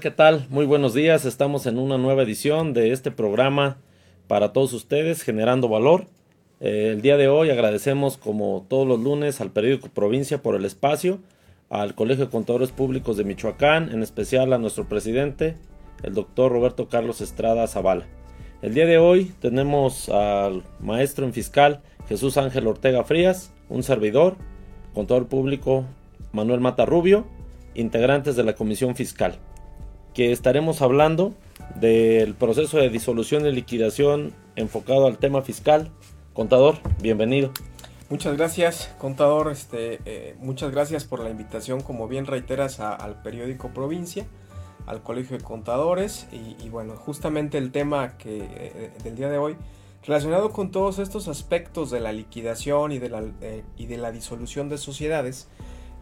¿qué tal? Muy buenos días. Estamos en una nueva edición de este programa para todos ustedes, generando valor. Eh, el día de hoy agradecemos, como todos los lunes, al periódico Provincia por el espacio, al Colegio de Contadores Públicos de Michoacán, en especial a nuestro presidente, el doctor Roberto Carlos Estrada Zavala. El día de hoy tenemos al maestro en fiscal Jesús Ángel Ortega Frías, un servidor, contador público Manuel Mata Rubio, integrantes de la Comisión Fiscal, que estaremos hablando del proceso de disolución y liquidación enfocado al tema fiscal. Contador, bienvenido. Muchas gracias, contador. Este, eh, muchas gracias por la invitación, como bien reiteras, al periódico Provincia, al Colegio de Contadores y, bueno, justamente el tema que eh, del día de hoy relacionado con todos estos aspectos de la liquidación y de la, eh, y de la disolución de sociedades.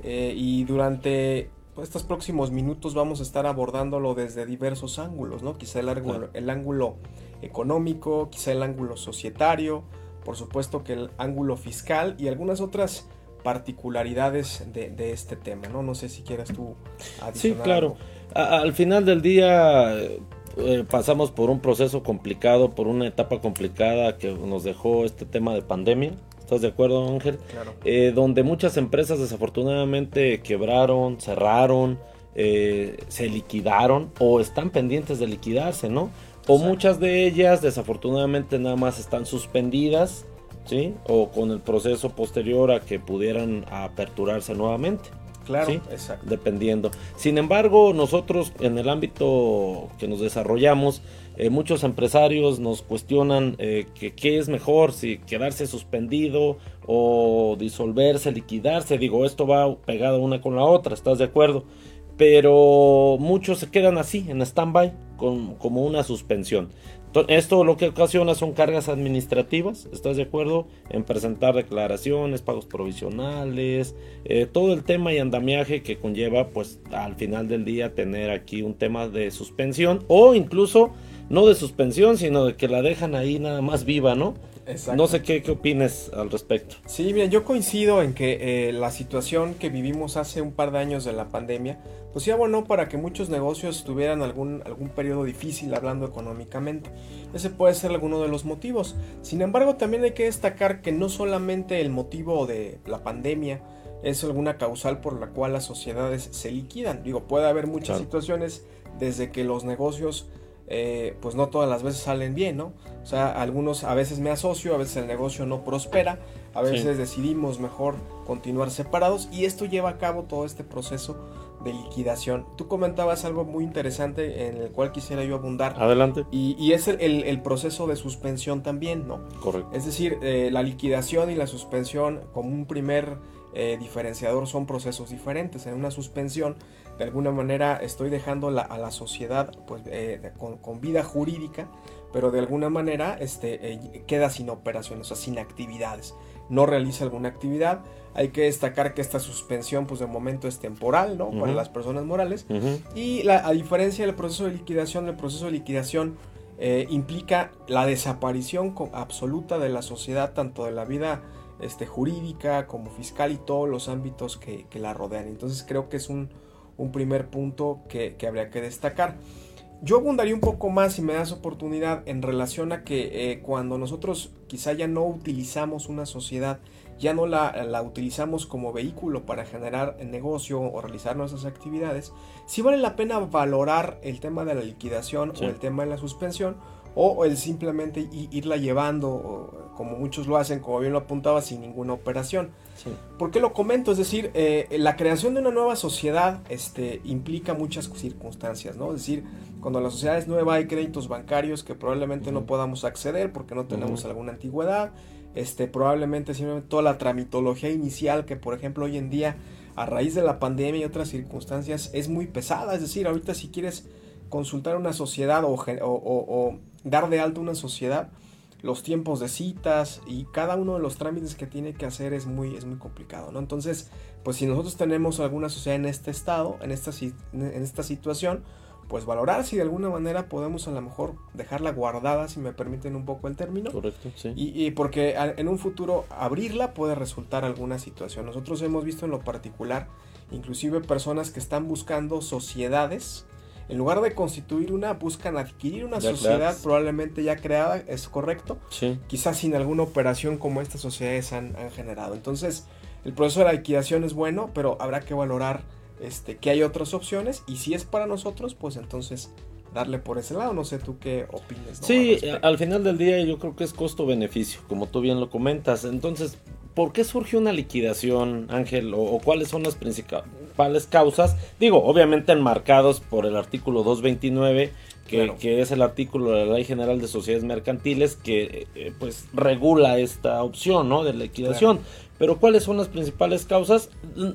y durante estos próximos minutos vamos a estar abordándolo desde diversos ángulos, ¿no? Quizá el ángulo, el ángulo económico, quizá el ángulo societario, por supuesto que el ángulo fiscal y algunas otras particularidades de, este tema, ¿no? No sé si quieras tú adicionar. Sí, claro. al final del día eh, pasamos por un proceso complicado, por una etapa complicada que nos dejó este tema de pandemia. ¿Estás de acuerdo, Ángel? Claro. Eh, donde muchas empresas desafortunadamente quebraron, cerraron, eh, se liquidaron o están pendientes de liquidarse, ¿no? O muchas de ellas desafortunadamente nada más están suspendidas, ¿sí? O con el proceso posterior a que pudieran aperturarse nuevamente. Claro, exacto. Dependiendo. Sin embargo, nosotros en el ámbito que nos desarrollamos, eh, muchos empresarios nos cuestionan eh, que qué es mejor, si quedarse suspendido o disolverse, liquidarse. Digo, esto va pegado una con la otra, ¿estás de acuerdo? Pero muchos se quedan así, en stand-by, como una suspensión. Esto lo que ocasiona son cargas administrativas, ¿estás de acuerdo? En presentar declaraciones, pagos provisionales, eh, todo el tema y andamiaje que conlleva, pues al final del día tener aquí un tema de suspensión o incluso no de suspensión, sino de que la dejan ahí nada más viva, ¿no? Exacto. No sé qué, qué opines al respecto. Sí, bien, yo coincido en que eh, la situación que vivimos hace un par de años de la pandemia, pues ya bueno para que muchos negocios tuvieran algún, algún periodo difícil hablando económicamente. Ese puede ser alguno de los motivos. Sin embargo, también hay que destacar que no solamente el motivo de la pandemia es alguna causal por la cual las sociedades se liquidan. Digo, puede haber muchas situaciones desde que los negocios eh, pues no todas las veces salen bien, ¿no? O sea, algunos a veces me asocio, a veces el negocio no prospera, a veces decidimos mejor continuar separados y esto lleva a cabo todo este proceso de liquidación. Tú comentabas algo muy interesante en el cual quisiera yo abundar. Adelante. Y, es el, proceso de suspensión también, ¿no? Correcto. Es decir, eh, la liquidación y la suspensión como un primer eh, diferenciador son procesos diferentes. En una suspensión de alguna manera estoy dejando a la sociedad pues, eh, con, vida jurídica, pero de alguna manera este, eh, queda sin operaciones, o sea, sin actividades. No realiza alguna actividad. Hay que destacar que esta suspensión, pues de momento es temporal, ¿no? Para las personas morales. Y la, a diferencia del proceso de liquidación, el proceso de liquidación eh, implica la desaparición absoluta de la sociedad, tanto de la vida este, jurídica como fiscal y todos los ámbitos que, que la rodean. Entonces creo que es un, un primer punto que, habría que destacar. Yo abundaría un poco más si me das oportunidad en relación a que eh, cuando nosotros quizá ya no utilizamos una sociedad, ya no la, utilizamos como vehículo para generar negocio o realizar nuestras actividades, si vale la pena valorar el tema de la liquidación o el tema de la suspensión o el simplemente irla llevando, como muchos lo hacen, como bien lo apuntaba, sin ninguna operación. ¿Por qué lo comento? Es decir, eh, la creación de una nueva sociedad este, implica muchas circunstancias, ¿no? Es decir, cuando la sociedad es nueva hay créditos bancarios que probablemente no podamos acceder porque no tenemos alguna antigüedad, este, probablemente simplemente toda la tramitología inicial que, por ejemplo, hoy en día, a raíz de la pandemia y otras circunstancias, es muy pesada. Es decir, ahorita si quieres consultar una sociedad o, o dar de alta una sociedad, los tiempos de citas y cada uno de los trámites que tiene que hacer es muy, es muy complicado, ¿no? Entonces, pues si nosotros tenemos alguna sociedad en este estado, en esta, en esta situación, pues valorar si de alguna manera podemos a lo mejor dejarla guardada, si me permiten un poco el término. Correcto, sí. Y, porque en un futuro abrirla puede resultar alguna situación. Nosotros hemos visto en lo particular, inclusive personas que están buscando sociedades en lugar de constituir una, buscan adquirir una sociedad probablemente ya creada, es correcto. Sí. Quizás sin alguna operación como estas sociedades han, han generado. Entonces, el proceso de la liquidación es bueno, pero habrá que valorar este, que hay otras opciones y si es para nosotros, pues entonces darle por ese lado. No sé tú qué opinas. Sí, al final del día yo creo que es costo-beneficio, como tú bien lo comentas. Entonces, ¿por qué surge una liquidación, Ángel? ¿O, cuáles son las principales causas? Digo, obviamente enmarcados por el artículo 229, que, que es el artículo de la Ley General de Sociedades Mercantiles, que eh, pues regula esta opción, ¿no? De liquidación. Pero ¿cuáles son las principales causas?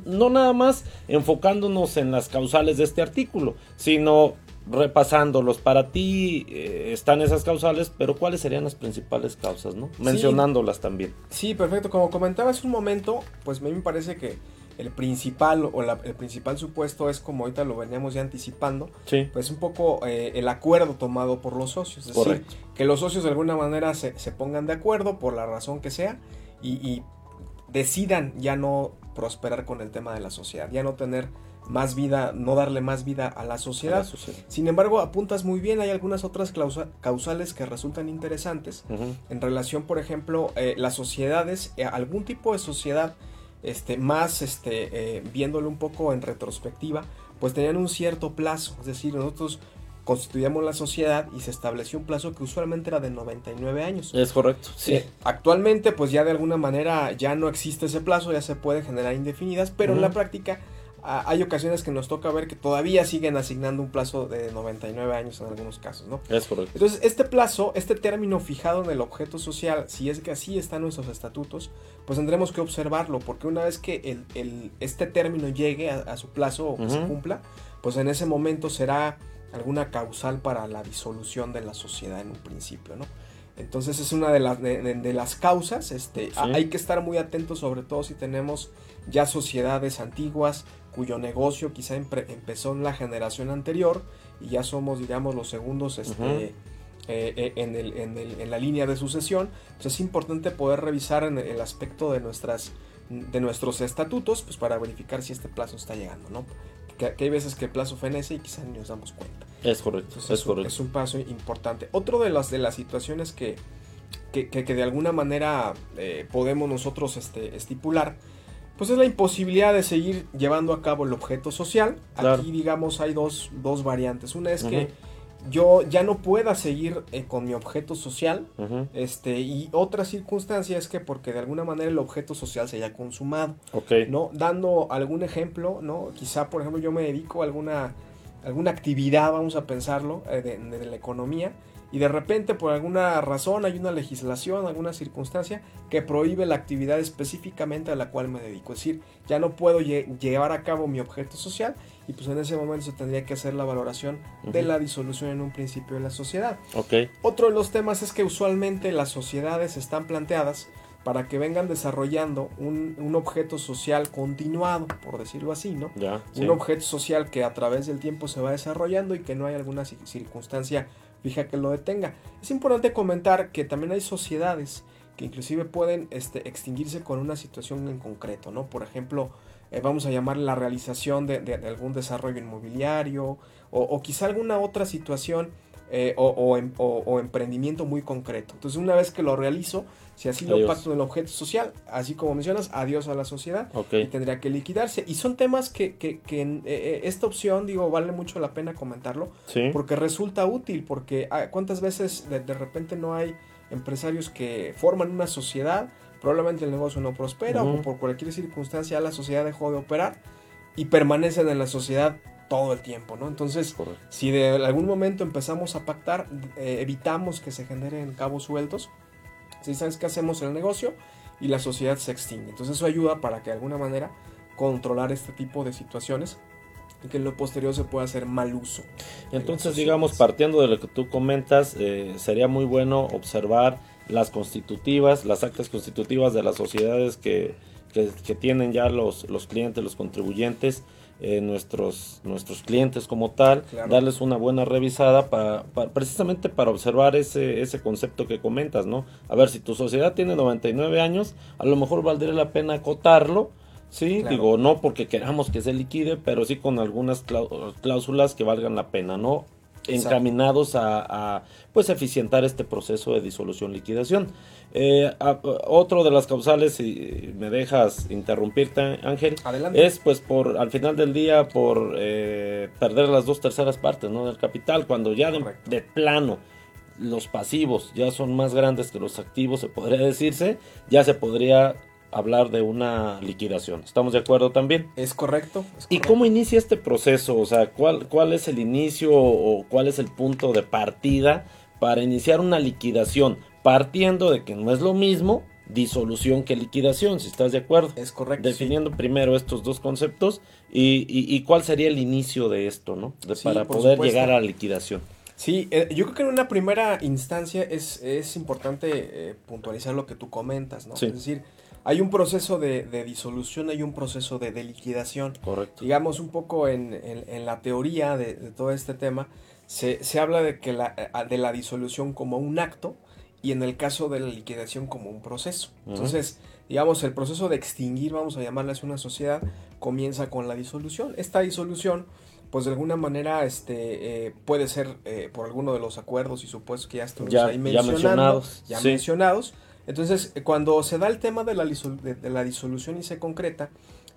No nada más enfocándonos en las causales de este artículo, sino repasándolos. Para ti eh, están esas causales, pero ¿cuáles serían las principales causas? ¿no? Mencionándolas también. Sí, perfecto. Como comentaba hace un momento, pues a mí me parece que el principal o el principal supuesto es como ahorita lo veníamos ya anticipando, sí. pues un poco eh, el acuerdo tomado por los socios, es decir, que los socios de alguna manera se, se, pongan de acuerdo por la razón que sea y, y decidan ya no prosperar con el tema de la sociedad, ya no tener más vida, no darle más vida a la sociedad. Sin embargo, apuntas muy bien, hay algunas otras causales que resultan interesantes. En relación, por ejemplo, eh, las sociedades, eh, algún tipo de sociedad este, más este, eh, viéndolo un poco en retrospectiva, pues tenían un cierto plazo, es decir, nosotros constituíamos la sociedad y se estableció un plazo que usualmente era de 99 años. Es correcto, sí. actualmente, pues ya de alguna manera ya no existe ese plazo, ya se puede generar indefinidas, pero en la práctica hay ocasiones que nos toca ver que todavía siguen asignando un plazo de 99 años en algunos casos, ¿no? Es correcto. Entonces, este plazo, este término fijado en el objeto social, si es que así están nuestros estatutos, pues tendremos que observarlo, porque una vez que el, este término llegue a, su plazo o que se cumpla, pues en ese momento será alguna causal para la disolución de la sociedad en un principio, ¿no? Entonces es una de las, de, las causas, este, hay que estar muy atentos sobre todo si tenemos ya sociedades antiguas cuyo negocio quizá empezó en la generación anterior y ya somos, digamos, los segundos este, eh, en, el, en, el, en, la línea de sucesión, pues es importante poder revisar en el aspecto de, nuestras, de nuestros estatutos pues para verificar si este plazo está llegando, ¿no? Que, hay veces que el plazo fenece y quizá ni nos damos cuenta. Es correcto, es, correcto. es un paso importante. Otro de las, de las situaciones que, que, que de alguna manera eh, podemos nosotros este, estipular pues es la imposibilidad de seguir llevando a cabo el objeto social. Aquí, digamos, hay dos, dos variantes. Una es que yo ya no pueda seguir eh, con mi objeto social. este Y otra circunstancia es que porque de alguna manera el objeto social se haya consumado. ¿no? Dando algún ejemplo, ¿no? Quizá, por ejemplo, yo me dedico a alguna, alguna actividad, vamos a pensarlo, eh, de la economía y de repente por alguna razón hay una legislación, alguna circunstancia que prohíbe la actividad específicamente a la cual me dedico. Es decir, ya no puedo llevar a cabo mi objeto social y pues en ese momento se tendría que hacer la valoración de la disolución en un principio de la sociedad. Okay. Otro de los temas es que usualmente las sociedades están planteadas para que vengan desarrollando un, objeto social continuado, por decirlo así, ¿no? un objeto social que a través del tiempo se va desarrollando y que no hay alguna circunstancia fija que lo detenga. Es importante comentar que también hay sociedades que inclusive pueden este, extinguirse con una situación en concreto, ¿no? Por ejemplo, eh, vamos a llamar la realización de, algún desarrollo inmobiliario o, quizá alguna otra situación eh, em, o, emprendimiento muy concreto. Entonces, una vez que lo realizo, si así lo pacto en el objeto social, así como mencionas, adiós a la sociedad y tendría que liquidarse. Y son temas que, que, que en, eh, eh, esta opción, digo, vale mucho la pena comentarlo, porque resulta útil, porque ah, cuántas veces de, repente no hay empresarios que forman una sociedad, probablemente el negocio no prospera o por cualquier circunstancia la sociedad dejó de operar y permanecen en la sociedad todo el tiempo, ¿no? Entonces, si de algún momento empezamos a pactar, eh, evitamos que se generen cabos sueltos, si sabes qué hacemos en el negocio y la sociedad se extingue. Entonces eso ayuda para que de alguna manera controlar este tipo de situaciones y que en lo posterior se pueda hacer mal uso. Entonces, digamos, partiendo de lo que tú comentas, eh, sería muy bueno observar las constitutivas, las actas constitutivas de las sociedades que, que, tienen ya los, los clientes, los contribuyentes, eh, nuestros, nuestros clientes como tal, darles una buena revisada para, precisamente para observar ese, ese concepto que comentas, ¿no? A ver, si tu sociedad tiene 99 años, a lo mejor valdría la pena acotarlo Sí, digo, no porque queramos que se liquide, pero sí con algunas cláusulas que valgan la pena, ¿no? Encaminados a, pues eficientar este proceso de disolución liquidación. Eh, otro de las causales, si me dejas interrumpirte, Ángel, es pues por al final del día por eh, perder las dos terceras partes ¿no? del capital, cuando ya de, plano los pasivos ya son más grandes que los activos, se podría decirse, ya se podría hablar de una liquidación. ¿Estamos de acuerdo también? Es correcto. ¿Y cómo inicia este proceso? O sea, ¿cuál, ¿cuál es el inicio o cuál es el punto de partida para iniciar una liquidación? Partiendo de que no es lo mismo disolución que liquidación, si estás de acuerdo. Es correcto. Definiendo primero estos dos conceptos y, cuál sería el inicio de esto, ¿no? para poder llegar a la liquidación. Sí, eh, yo creo que en una primera instancia es, es importante eh, puntualizar lo que tú comentas, ¿no? Es decir, hay un proceso de, disolución, hay un proceso de, liquidación. Correcto. Digamos un poco en, la teoría de, todo este tema, se, habla de, que la, eh, de la disolución como un acto y en el caso de la liquidación como un proceso. Entonces, digamos, el proceso de extinguir, vamos a llamarle así una sociedad, comienza con la disolución. Esta disolución, pues de alguna manera este, eh, puede ser eh, por alguno de los acuerdos y supuestos que ya estamos ahí mencionados. Ya mencionados entonces, eh, cuando se da el tema de la, de, la, disolución y se concreta,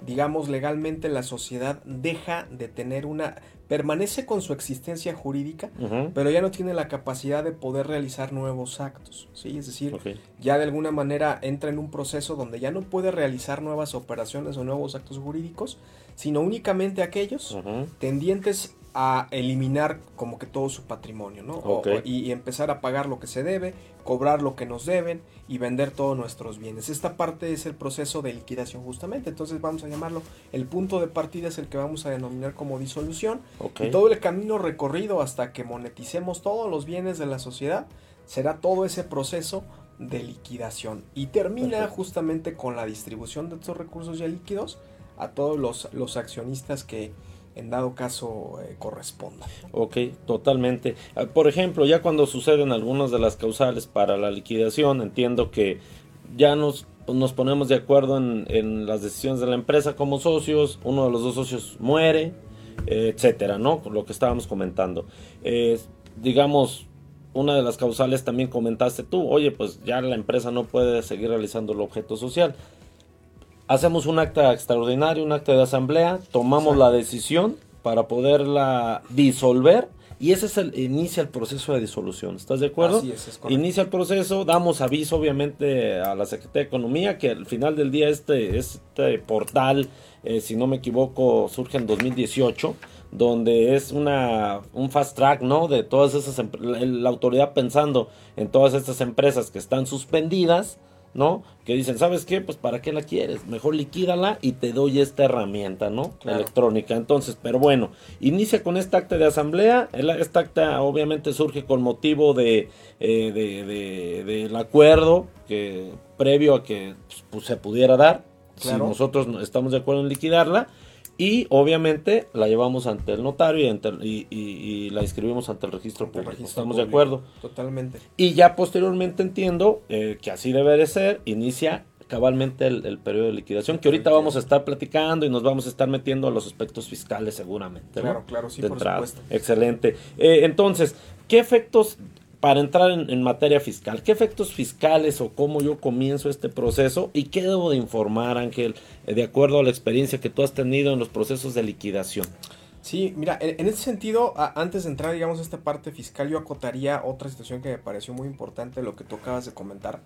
digamos legalmente la sociedad deja de tener una, permanece con su existencia jurídica, pero ya no tiene la capacidad de poder realizar nuevos actos, ¿sí? Es decir, ya de alguna manera entra en un proceso donde ya no puede realizar nuevas operaciones o nuevos actos jurídicos, sino únicamente aquellos tendientes a eliminar como que todo su patrimonio, ¿no? y, empezar a pagar lo que se debe, cobrar lo que nos deben y vender todos nuestros bienes. Esta parte es el proceso de liquidación justamente, entonces vamos a llamarlo, el punto de partida es el que vamos a denominar como disolución. Y todo el camino recorrido hasta que moneticemos todos los bienes de la sociedad será todo ese proceso de liquidación y termina justamente con la distribución de estos recursos ya líquidos a todos los, los accionistas que en dado caso eh, corresponda. Ok, totalmente. Ah, por ejemplo, ya cuando suceden algunas de las causales para la liquidación, entiendo que ya nos, nos ponemos de acuerdo en, las decisiones de la empresa como socios, uno de los dos socios muere, eh, etcétera, ¿no? Lo que estábamos comentando. digamos, una de las causales también comentaste tú, oye, pues ya la empresa no puede seguir realizando el objeto social hacemos un acta extraordinario, un acta de asamblea, tomamos la decisión para poderla disolver y ese es el inicia el proceso de disolución. ¿Estás de acuerdo? Así es, inicia el proceso, damos aviso obviamente a la Secretaría de Economía que al final del día este este portal, eh, si no me equivoco, surge en 2018 donde es una un fast track, ¿no? De todas esas la autoridad pensando en todas estas empresas que están suspendidas ¿no? Que dicen, ¿sabes qué? Pues para qué la quieres, mejor liquídala y te doy esta herramienta, ¿no? Electrónica. Entonces, pero bueno, inicia con esta acta de asamblea. Esta acta obviamente surge con motivo de, eh, de, del acuerdo que previo a que pues, se pudiera dar. Si nosotros estamos de acuerdo en liquidarla, y obviamente la llevamos ante el notario y, y, la inscribimos ante el registro público. ¿Estamos de acuerdo? Totalmente. Y ya posteriormente entiendo eh, que así debe de ser, inicia cabalmente el, periodo de liquidación, que ahorita vamos a estar platicando y nos vamos a estar metiendo a los aspectos fiscales seguramente. Claro, claro, sí, por supuesto. Excelente. Eh, entonces, ¿qué efectos para entrar en, materia fiscal, ¿qué efectos fiscales o cómo yo comienzo este proceso y qué debo de informar, Ángel, de acuerdo a la experiencia que tú has tenido en los procesos de liquidación? Sí, mira, en, ese sentido, antes de entrar, digamos, a esta parte fiscal, yo acotaría otra situación que me pareció muy importante, lo que tú acabas de comentar.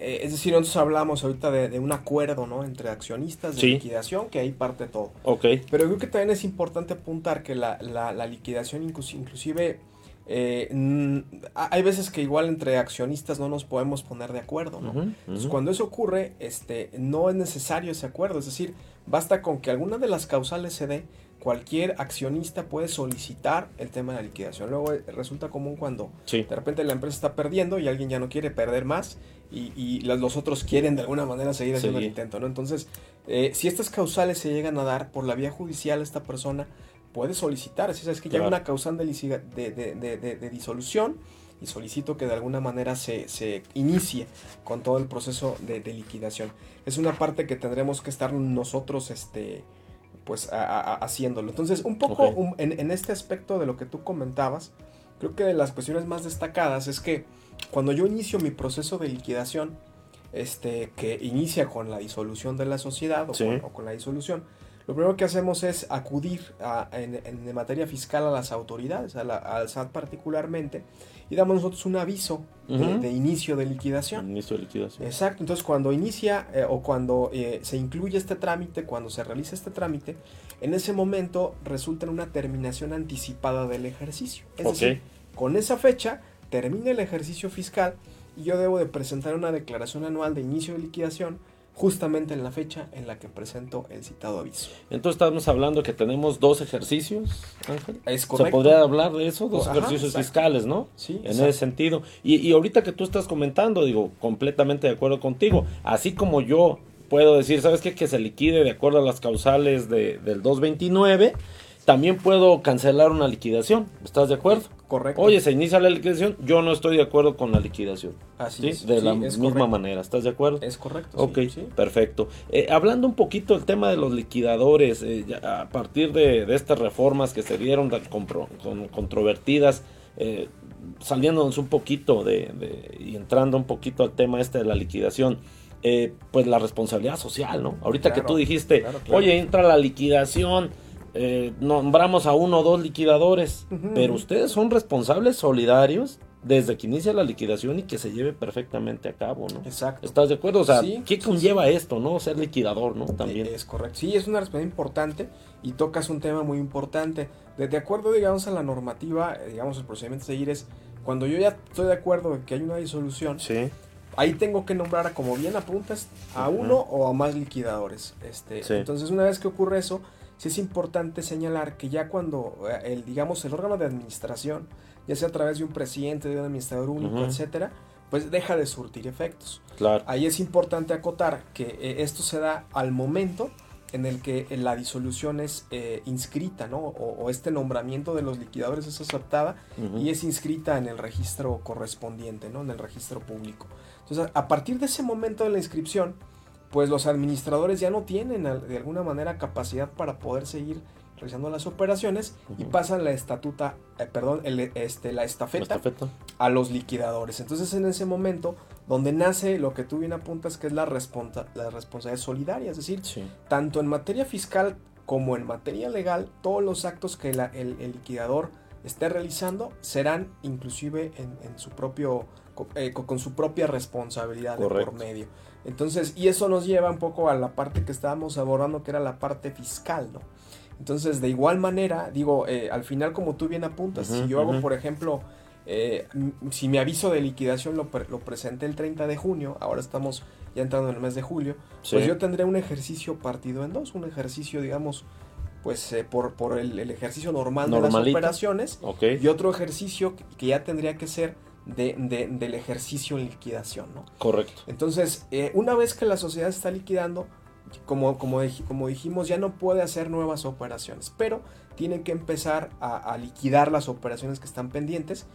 Eh, es decir, nosotros hablamos ahorita de, un acuerdo, ¿no? Entre accionistas de liquidación, que ahí parte todo. Ok. Pero creo que también es importante apuntar que la, la liquidación inclusive eh, hay veces que igual entre accionistas no nos podemos poner de acuerdo, ¿no? Entonces, cuando eso ocurre, este, no es necesario ese acuerdo, es decir, basta con que alguna de las causales se dé, cualquier accionista puede solicitar el tema de la liquidación. Luego eh, resulta común cuando de repente la empresa está perdiendo y alguien ya no quiere perder más y, los otros quieren de alguna manera seguir haciendo el intento, ¿no? Entonces, eh, si estas causales se llegan a dar por la vía judicial, esta persona puede solicitar, si sabes que ya hay una causal de, de, de, de, disolución y solicito que de alguna manera se, se inicie con todo el proceso de, liquidación. Es una parte que tendremos que estar nosotros este, pues, haciéndolo. Entonces, un poco en, en este aspecto de lo que tú comentabas, creo que de las cuestiones más destacadas es que cuando yo inicio mi proceso de liquidación, este, que inicia con la disolución de la sociedad o, con, la disolución, lo primero que hacemos es acudir en, materia fiscal a las autoridades, al SAT particularmente, y damos nosotros un aviso de, inicio de liquidación. Inicio de liquidación. Exacto, entonces cuando inicia eh, o cuando eh, se incluye este trámite, cuando se realiza este trámite, en ese momento resulta en una terminación anticipada del ejercicio. Es decir, con esa fecha termina el ejercicio fiscal y yo debo de presentar una declaración anual de inicio de liquidación justamente en la fecha en la que presento el citado aviso. Entonces estamos hablando que tenemos dos ejercicios, Ángel. Es correcto. ¿Se podría hablar de eso? Dos ejercicios fiscales, ¿no? Sí. En ese sentido. Y, y ahorita que tú estás comentando, digo, completamente de acuerdo contigo. Así como yo puedo decir, ¿sabes qué? Que se liquide de acuerdo a las causales de, del 229 también puedo cancelar una liquidación. ¿Estás de acuerdo? Correcto. Oye, se inicia la liquidación, yo no estoy de acuerdo con la liquidación. Así es. De la misma manera, ¿estás de acuerdo? Es correcto. Ok, perfecto. Eh, hablando un poquito del tema de los liquidadores, eh, a partir de, estas reformas que se dieron con, controvertidas, eh, saliéndonos un poquito de, y entrando un poquito al tema este de la liquidación, pues la responsabilidad social, ¿no? Ahorita que tú dijiste, oye, entra la liquidación eh, nombramos a uno o dos liquidadores, pero ustedes son responsables solidarios desde que inicia la liquidación y que se lleve perfectamente a cabo, ¿no? Exacto. ¿Estás de acuerdo? O sea, ¿qué conlleva esto, no? Ser liquidador, ¿no? También. Es correcto. Sí, es una responsabilidad importante y tocas un tema muy importante. De, acuerdo, digamos, a la normativa, eh, digamos, el procedimiento a seguir es, cuando yo ya estoy de acuerdo en que hay una disolución, sí. ahí tengo que nombrar, como bien apuntas, a uno o a más liquidadores. Este, Entonces, una vez que ocurre eso, sí es importante señalar que ya cuando eh, el, digamos, el órgano de administración, ya sea a través de un presidente, de un administrador único, etcétera, pues deja de surtir efectos. Claro. Ahí es importante acotar que eh, esto se da al momento en el que eh, la disolución es inscrita, ¿no? O, este nombramiento de los liquidadores es aceptada y es inscrita en el registro correspondiente, ¿no? En el registro público. Entonces, a partir de ese momento de la inscripción, pues los administradores ya no tienen de alguna manera capacidad para poder seguir realizando las operaciones y pasan la estatuta, eh, perdón, este, la, estafeta a los liquidadores. Entonces en ese momento donde nace lo que tú bien apuntas que es la, la responsabilidad solidaria, es decir, tanto en materia fiscal como en materia legal, todos los actos que el, liquidador esté realizando serán inclusive en, su propio, eh, con, su propia responsabilidad por medio. Entonces, y eso nos lleva un poco a la parte que estábamos abordando, que era la parte fiscal, ¿no? Entonces, de igual manera, digo, eh, al final, como tú bien apuntas, si yo hago, por ejemplo, eh, si mi aviso de liquidación lo, lo, presenté el 30 de junio, ahora estamos ya entrando en el mes de julio, pues yo tendré un ejercicio partido en dos, un ejercicio, digamos, pues eh, por, por el, ejercicio normal de las operaciones y otro ejercicio que ya tendría que ser de, del ejercicio en liquidación, ¿no? Correcto. Entonces, eh, una vez que la sociedad está liquidando, como, como, como, dijimos, ya no puede hacer nuevas operaciones, pero tiene que empezar a, liquidar las operaciones que están pendientes.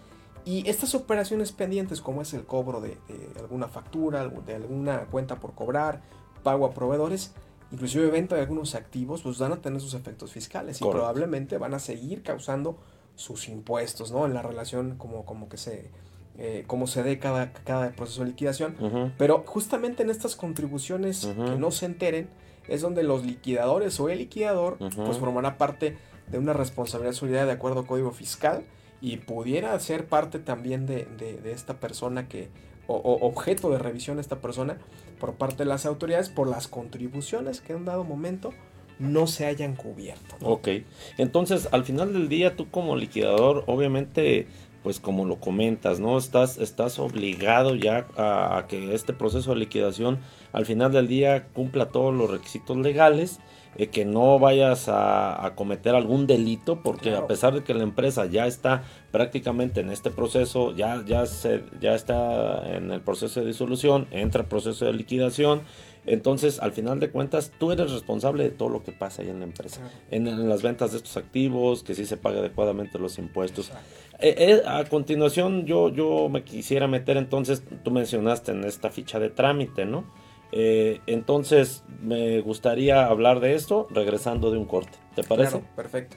Y estas operaciones pendientes, como es el cobro de, alguna factura, de alguna cuenta por cobrar, pago a proveedores, inclusive venta de algunos activos, pues van a tener sus efectos fiscales y probablemente van a seguir causando sus impuestos, ¿no? En la relación como, como que se eh, cómo se dé cada, cada proceso de liquidación. Pero justamente en estas contribuciones que no se enteren es donde los liquidadores o el liquidador pues formará parte de una responsabilidad solidaria de acuerdo al código fiscal y pudiera ser parte también de, esta persona que o, objeto de revisión de esta persona por parte de las autoridades por las contribuciones que en un dado momento no se hayan cubierto. Ok, entonces al final del día tú como liquidador obviamente pues como lo comentas, ¿no? Estás, estás obligado ya a, que este proceso de liquidación al final del día cumpla todos los requisitos legales eh, que no vayas a, cometer algún delito, porque a pesar de que la empresa ya está prácticamente en este proceso, ya, ya, se, ya está en el proceso de disolución, entra el proceso de liquidación, entonces, al final de cuentas, tú eres responsable de todo lo que pasa ahí en la empresa. En, las ventas de estos activos, que sí se pague adecuadamente los impuestos. Eh, eh, a continuación, yo, yo me quisiera meter entonces, tú mencionaste en esta ficha de trámite, ¿no? Eh, entonces, me gustaría hablar de esto regresando de un corte. ¿Te parece? perfecto.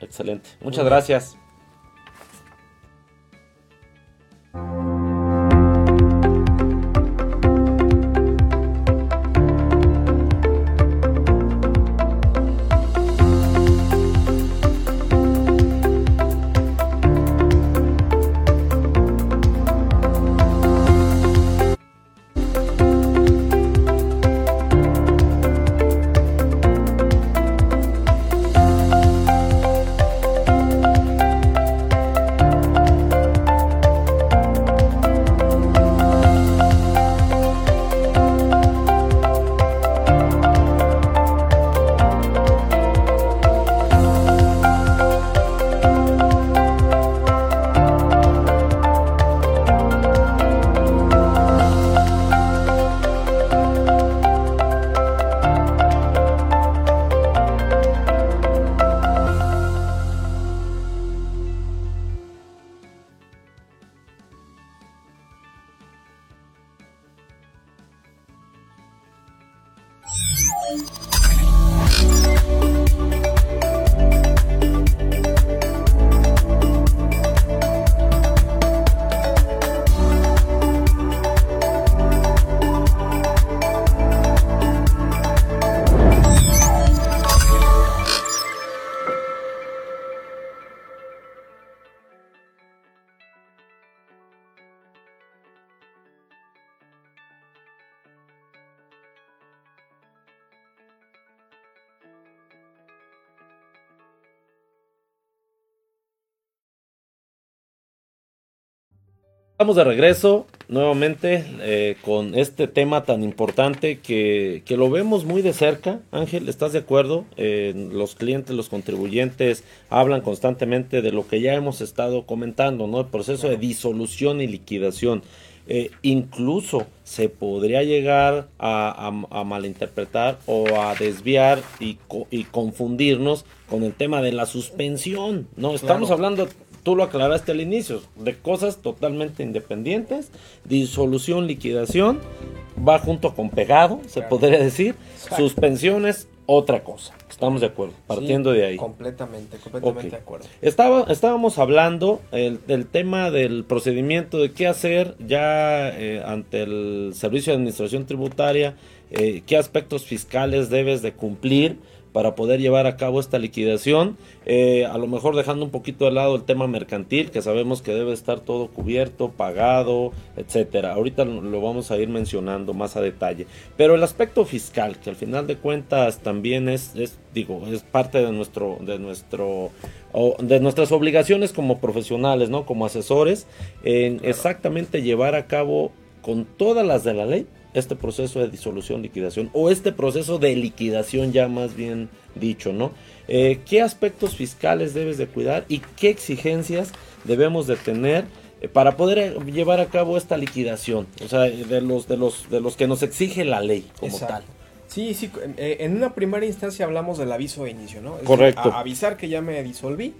Excelente. Muchas gracias. Estamos de regreso nuevamente eh, con este tema tan importante que, lo vemos muy de cerca. Ángel, ¿estás de acuerdo? Eh, los clientes, los contribuyentes hablan constantemente de lo que ya hemos estado comentando, ¿no? El proceso de disolución y liquidación. Eh, incluso se podría llegar a, malinterpretar o a desviar y, y, confundirnos con el tema de la suspensión, ¿no? Estamos hablando tú lo aclaraste al inicio, de cosas totalmente independientes, disolución, liquidación, va junto con pegado, se podría decir, suspensiones, otra cosa. Estamos de acuerdo, partiendo de ahí. Completamente, completamente de acuerdo. Estaba, estábamos hablando del tema del procedimiento de qué hacer ya eh, ante el Servicio de Administración Tributaria, eh, qué aspectos fiscales debes de cumplir para poder llevar a cabo esta liquidación, eh, a lo mejor dejando un poquito de lado el tema mercantil, que sabemos que debe estar todo cubierto, pagado, etcétera. Ahorita lo vamos a ir mencionando más a detalle. Pero el aspecto fiscal, que al final de cuentas también es, es digo, es parte de nuestro, de nuestro, de nuestras obligaciones como profesionales, ¿no? Como asesores, en exactamente llevar a cabo con todas las de la ley este proceso de disolución, liquidación, o este proceso de liquidación ya más bien dicho, ¿no? Eh, ¿Qué aspectos fiscales debes de cuidar y qué exigencias debemos de tener eh, para poder eh, llevar a cabo esta liquidación? O sea, de los, de los, de los que nos exige la ley como tal. Sí, sí, en una primera instancia hablamos del aviso de inicio, ¿no? Correcto. avisar que ya me disolví,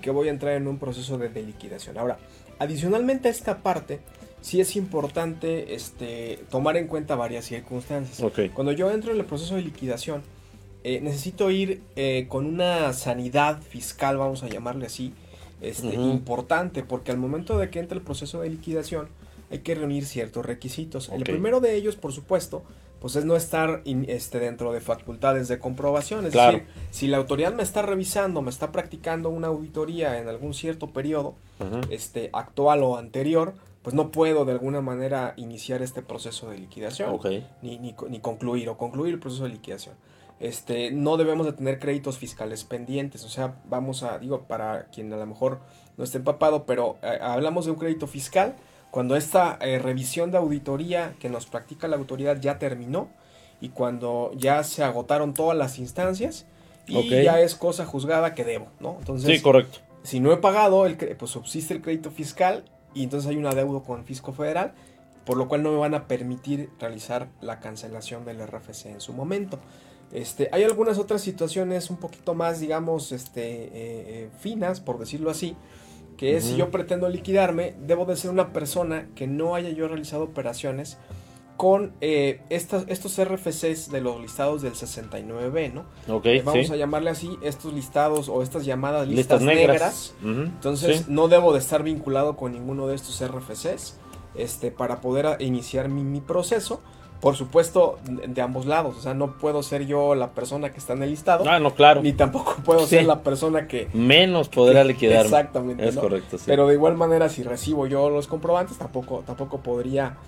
que voy a entrar en un proceso de, de liquidación. Ahora, adicionalmente a esta parte, sí es importante este, tomar en cuenta varias circunstancias. Cuando yo entro en el proceso de liquidación, eh, necesito ir eh, con una sanidad fiscal, vamos a llamarle así, este, importante, porque al momento de que entre el proceso de liquidación hay que reunir ciertos requisitos. El primero de ellos, por supuesto, pues es no estar este, dentro de facultades de comprobación. Es decir, si la autoridad me está revisando, me está practicando una auditoría en algún cierto periodo, este, actual o anterior, pues no puedo de alguna manera iniciar este proceso de liquidación. Ni, ni, concluir o concluir el proceso de liquidación. Este, no debemos de tener créditos fiscales pendientes. O sea, vamos a, digo, para quien a lo mejor no esté empapado, pero eh, hablamos de un crédito fiscal cuando esta eh, revisión de auditoría que nos practica la autoridad ya terminó y cuando ya se agotaron todas las instancias y ya es cosa juzgada que debo, ¿no? Entonces, sí, correcto. Si no he pagado, el, pues subsiste el crédito fiscal y entonces hay un adeudo con el fisco federal, por lo cual no me van a permitir realizar la cancelación del RFC en su momento. Este, hay algunas otras situaciones un poquito más, digamos, este, eh, eh, finas, por decirlo así, que es si yo pretendo liquidarme, debo de ser una persona que no haya yo realizado operaciones con eh, estos RFCs de los listados del 69B, ¿no? Okay, vamos a llamarle así, estos listados o estas llamadas listas, negras. Entonces no debo de estar vinculado con ninguno de estos RFCs este, para poder iniciar mi, proceso. Por supuesto, de ambos lados. O sea, no puedo ser yo la persona que está en el listado. Ah, no, claro. Ni tampoco puedo ser la persona que. Menos podrá liquidar. Exactamente. Es correcto, sí. Pero de igual manera, si recibo yo los comprobantes, tampoco, tampoco podría,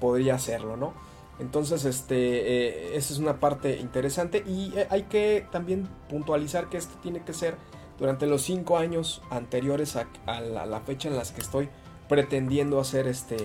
podría hacerlo, ¿no? Entonces, este, eh, esa es una parte interesante. Y eh, hay que también puntualizar que esto tiene que ser durante los cinco años anteriores a, la fecha en las que estoy pretendiendo hacer este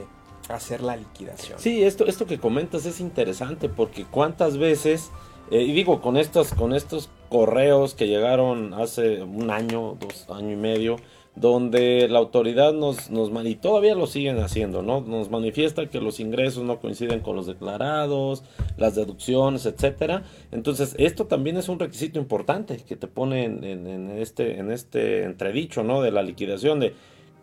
hacer la liquidación. Sí, esto, esto que comentas es interesante porque cuántas veces, eh, y digo con estos, con estos correos que llegaron hace un año, dos años y medio, donde la autoridad nos, nos y todavía lo siguen haciendo, ¿no? Nos manifiesta que los ingresos no coinciden con los declarados, las deducciones, etcétera. Entonces, esto también es un requisito importante que te pone en, en este, en este entredicho, ¿no? De la liquidación de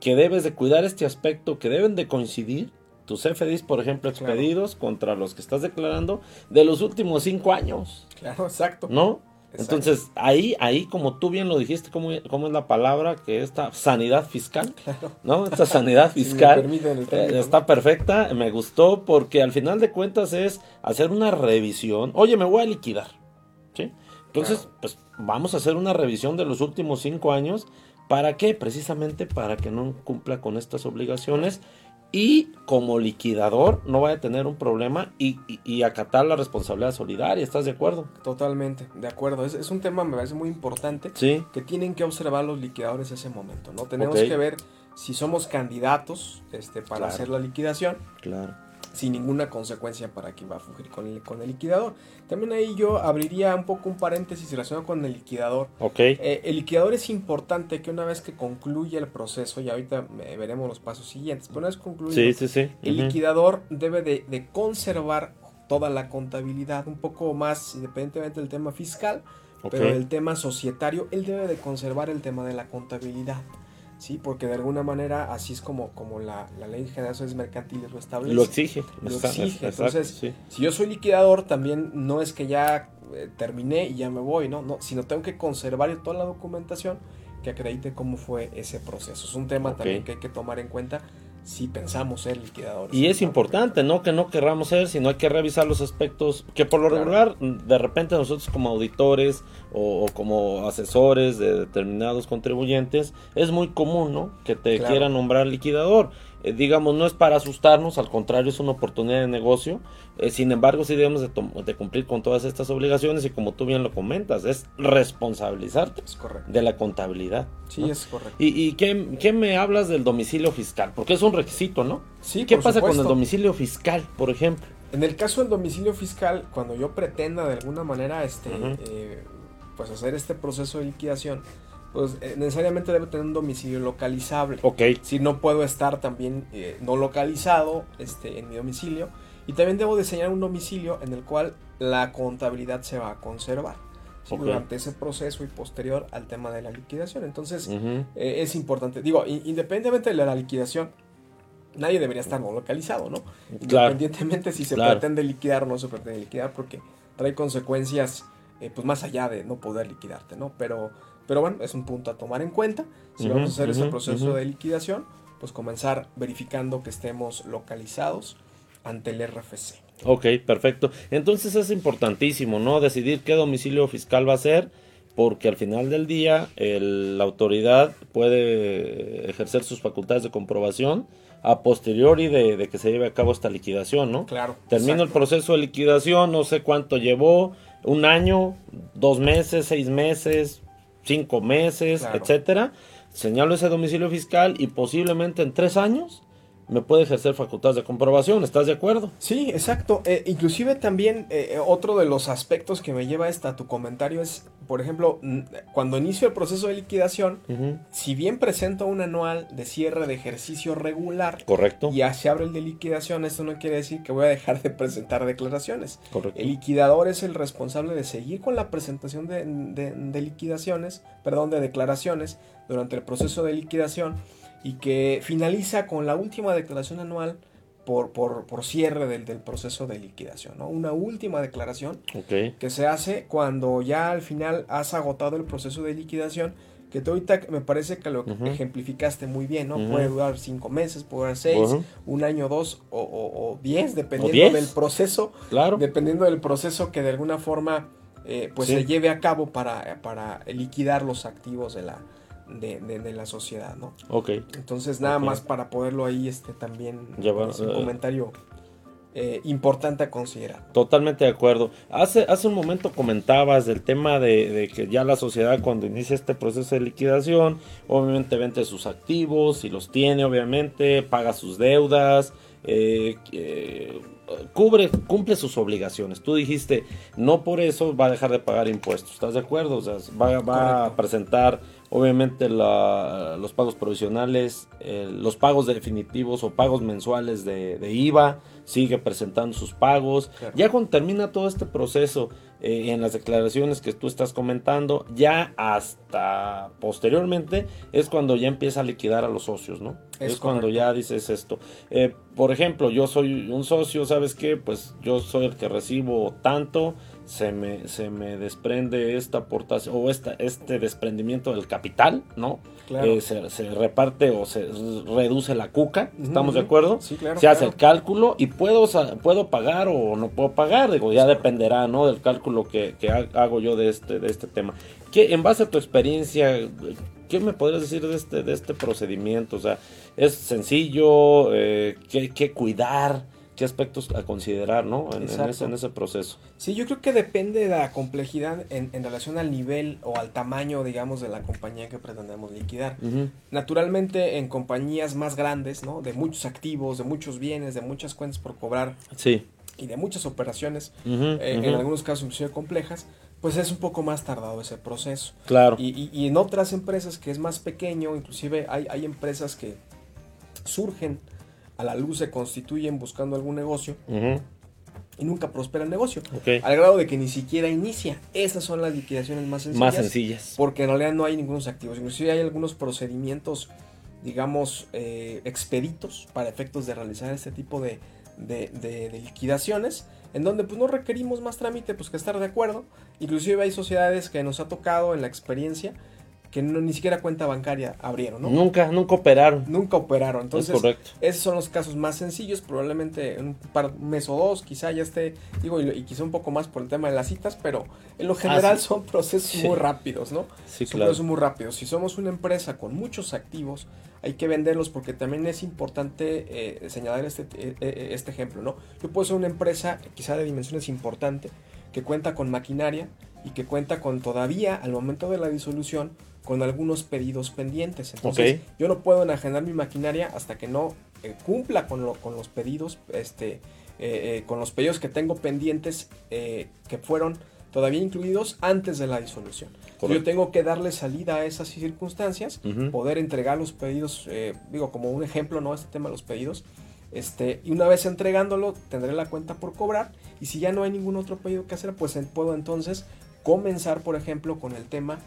que debes de cuidar este aspecto, que deben de coincidir tus FDIs, por ejemplo, expedidos contra los que estás declarando de los últimos cinco años. Claro, exacto. ¿No? Entonces, ahí, ahí, como tú bien lo dijiste, ¿cómo, cómo es la palabra? Que esta sanidad fiscal, claro. ¿no? Esta sanidad fiscal eh, está perfecta, me gustó porque al final de cuentas es hacer una revisión. Oye, me voy a liquidar, ¿sí? Entonces, pues vamos a hacer una revisión de los últimos cinco años ¿Para qué? Precisamente para que no cumpla con estas obligaciones y como liquidador no vaya a tener un problema y, acatar la responsabilidad solidaria. ¿Estás de acuerdo? Totalmente, de acuerdo. Es, un tema, me parece muy importante, ¿Sí? que tienen que observar los liquidadores ese momento. ¿no? Tenemos que ver si somos candidatos este, para hacer la liquidación. Claro sin ninguna consecuencia para quien va a fugir con el, con el liquidador. También ahí yo abriría un poco un paréntesis relacionado con el liquidador. Ok. Eh, el liquidador es importante que una vez que concluya el proceso, y ahorita veremos los pasos siguientes, pero una vez concluido, el liquidador debe de, conservar toda la contabilidad, un poco más independientemente del tema fiscal, pero el tema societario, él debe de conservar el tema de la contabilidad. ¿Sí? Porque de alguna manera así es como, como la, ley de generaciones mercantiles lo establece. Lo exige. Lo exige. Entonces, si yo soy liquidador, también no es que ya eh, terminé y ya me voy, ¿no? no sino tengo que conservar toda la documentación que acredite cómo fue ese proceso. Es un tema también que hay que tomar en cuenta si pensamos ser liquidadores. Y es importante, ¿no? Que no querramos ser, sino hay que revisar los aspectos que por lo regular, de repente nosotros como auditores o, como asesores de determinados contribuyentes, es muy común, ¿no? Que te quieran nombrar liquidador. Eh, digamos, no es para asustarnos, al contrario, es una oportunidad de negocio. Eh, sin embargo, sí debemos de, cumplir con todas estas obligaciones y como tú bien lo comentas, es responsabilizarte de la contabilidad. Sí, es correcto. ¿Y, y qué, me hablas del domicilio fiscal? Porque es un requisito, ¿no? Sí, ¿Qué pasa con el domicilio fiscal, por ejemplo? En el caso del domicilio fiscal, cuando yo pretenda de alguna manera este, eh, pues hacer este proceso de liquidación, pues eh, necesariamente debe tener un domicilio localizable. Ok. Si no puedo estar también eh, no localizado este, en mi domicilio. Y también debo diseñar un domicilio en el cual la contabilidad se va a conservar durante ese proceso y posterior al tema de la liquidación. Entonces eh, es importante. Digo, independientemente de la liquidación, nadie debería estar no localizado, ¿no? Independientemente si se pretende liquidar o no se pretende liquidar, porque trae consecuencias pues más allá de no poder liquidarte, ¿no? Pero pero bueno, es un punto a tomar en cuenta. Si vamos a hacer ese proceso de liquidación, pues comenzar verificando que estemos localizados ante el RFC. Ok, perfecto. Entonces es importantísimo, ¿no? Decidir qué domicilio fiscal va a ser, porque al final del día la autoridad puede ejercer sus facultades de comprobación a posteriori de, que se lleve a cabo esta liquidación, ¿no? Claro. Termino el proceso de liquidación, no sé cuánto llevó, un año, dos meses, seis meses, cinco meses, etcétera. Señalo ese domicilio fiscal y posiblemente en tres años me puede ejercer facultades de comprobación, ¿estás de acuerdo? Sí, exacto. Eh, inclusive también eh, otro de los aspectos que me lleva a tu comentario es, por ejemplo, cuando inicio el proceso de liquidación, si bien presento un anual de cierre de ejercicio regular, correcto, ya se abre el de liquidación, esto no quiere decir que voy a dejar de presentar declaraciones. El liquidador es el responsable de seguir con la presentación de, de liquidaciones, perdón, de declaraciones durante el proceso de liquidación y que finaliza con la última declaración anual por, por, por cierre del, del, proceso de liquidación. ¿no? Una última declaración que se hace cuando ya al final has agotado el proceso de liquidación, que tú ahorita me parece que lo ejemplificaste muy bien, ¿no? Puede durar cinco meses, puede durar seis, un año, dos o, o, diez, dependiendo del proceso. Claro. Dependiendo del proceso que de alguna forma eh, pues se lleve a cabo para, para liquidar los activos de la, de, la sociedad, ¿no? Ok. Entonces, nada más para poderlo ahí este, también Llevar, un eh, comentario eh, importante a considerar. Totalmente de acuerdo. Hace, hace un momento comentabas del tema de, que ya la sociedad cuando inicia este proceso de liquidación, obviamente vende sus activos, y los tiene, obviamente, paga sus deudas, eh, cubre, cumple sus obligaciones. Tú dijiste, no por eso va a dejar de pagar impuestos. ¿Estás de acuerdo? O sea, va, va a presentar Obviamente los pagos provisionales, los pagos definitivos o pagos mensuales de, IVA, sigue presentando sus pagos. Ya cuando termina todo este proceso eh, en las declaraciones que tú estás comentando, ya hasta posteriormente es cuando ya empieza a liquidar a los socios, ¿no? Es, cuando ya dices esto. Eh, por ejemplo, yo soy un socio, ¿sabes qué? Pues yo soy el que recibo tanto se me, se me desprende esta aportación o esta, este desprendimiento del capital, ¿no? Eh, se, reparte o se reduce la cuca, ¿estamos de acuerdo? Sí, claro, se hace el cálculo y puedo, puedo pagar o no puedo pagar, digo, ya dependerá, ¿no? Del cálculo que, hago yo de este, de este tema. ¿Qué, en base a tu experiencia, ¿qué me podrías decir de este, de este procedimiento? O sea, ¿es sencillo? Eh, ¿qué, ¿Qué cuidar? Qué aspectos a considerar, ¿no? En, ese, proceso. Sí, yo creo que depende de la complejidad en, relación al nivel o al tamaño, digamos, de la compañía que pretendemos liquidar. Naturalmente, en compañías más grandes, ¿no? De muchos activos, de muchos bienes, de muchas cuentas por cobrar. Sí. Y de muchas operaciones, eh, en algunos casos inclusive complejas, pues es un poco más tardado ese proceso. Claro. Y, y, en otras empresas que es más pequeño, inclusive hay, hay empresas que surgen a la luz se constituyen buscando algún negocio y nunca prospera el negocio. Al grado de que ni siquiera inicia. Esas son las liquidaciones más sencillas. Más sencillas. Porque en realidad no hay ningunos activos. Inclusive hay algunos procedimientos, digamos, eh, expeditos para efectos de realizar este tipo de, de, liquidaciones en donde pues no requerimos más trámite pues que estar de acuerdo inclusive hay sociedades que nos ha tocado en la experiencia que no, ni siquiera cuenta bancaria abrieron, ¿no? Nunca, nunca operaron. Nunca operaron. Entonces, esos son los casos más sencillos. Probablemente en un, par, mes o dos, quizá ya esté, digo, y, quizá un poco más por el tema de las citas, pero en lo ah, general son procesos muy rápidos, ¿no? Sí, son procesos muy rápidos. Si somos una empresa con muchos activos, hay que venderlos porque también es importante eh, señalar este, eh, eh, este ejemplo, ¿no? Yo puedo ser una empresa, quizá de dimensiones importante, que cuenta con maquinaria y que cuenta con todavía, al momento de la disolución, con algunos pedidos pendientes. Entonces, yo no puedo enajenar mi maquinaria hasta que no eh, cumpla con, lo, con los pedidos, este, eh, eh, con los pedidos que tengo pendientes que fueron todavía incluidos antes de la disolución. Yo tengo que darle salida a esas circunstancias, poder entregar los pedidos, digo, como un ejemplo, ¿no? Este tema de los pedidos. Este, y una vez entregándolo, tendré la cuenta por cobrar. Y si ya no hay ningún otro pedido que hacer, pues puedo entonces comenzar, por ejemplo, con el tema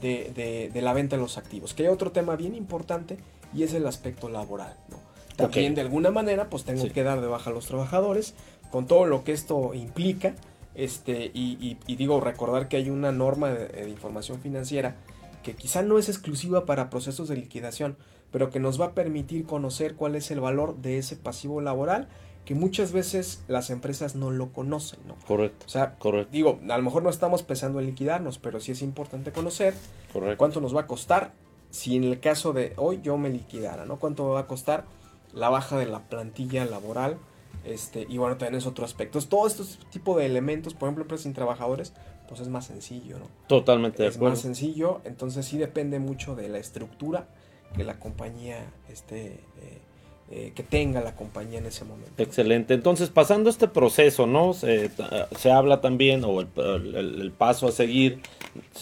de, la venta de los activos. Que hay otro tema bien importante y es el aspecto laboral. ¿no? También de alguna manera pues tengo que dar de baja a los trabajadores con todo lo que esto implica. Este, y, digo, recordar que hay una norma de, información financiera que quizá no es exclusiva para procesos de liquidación, pero que nos va a permitir conocer cuál es el valor de ese pasivo laboral que muchas veces las empresas no lo conocen, ¿no? Correcto. O sea, correcto. digo, a lo mejor no estamos pensando en liquidarnos, pero sí es importante conocer cuánto nos va a costar si en el caso de hoy yo me liquidara, ¿no? Cuánto me va a costar la baja de la plantilla laboral, este, y bueno, también es otro aspecto. Todo este tipo de elementos, por ejemplo, empresas sin trabajadores, pues es más sencillo, ¿no? Totalmente de es más sencillo, entonces sí depende mucho de la estructura que la compañía esté eh, eh, que tenga la compañía en ese momento. Excelente. Entonces, pasando este proceso, ¿no? Se, se habla también, o el, paso a seguir,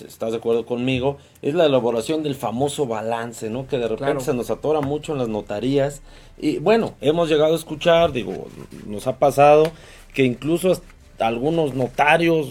estás de acuerdo conmigo, es la elaboración del famoso balance, ¿no? Que de repente se nos atora mucho en las notarías. Y bueno, hemos llegado a escuchar, digo, nos ha pasado que incluso algunos notarios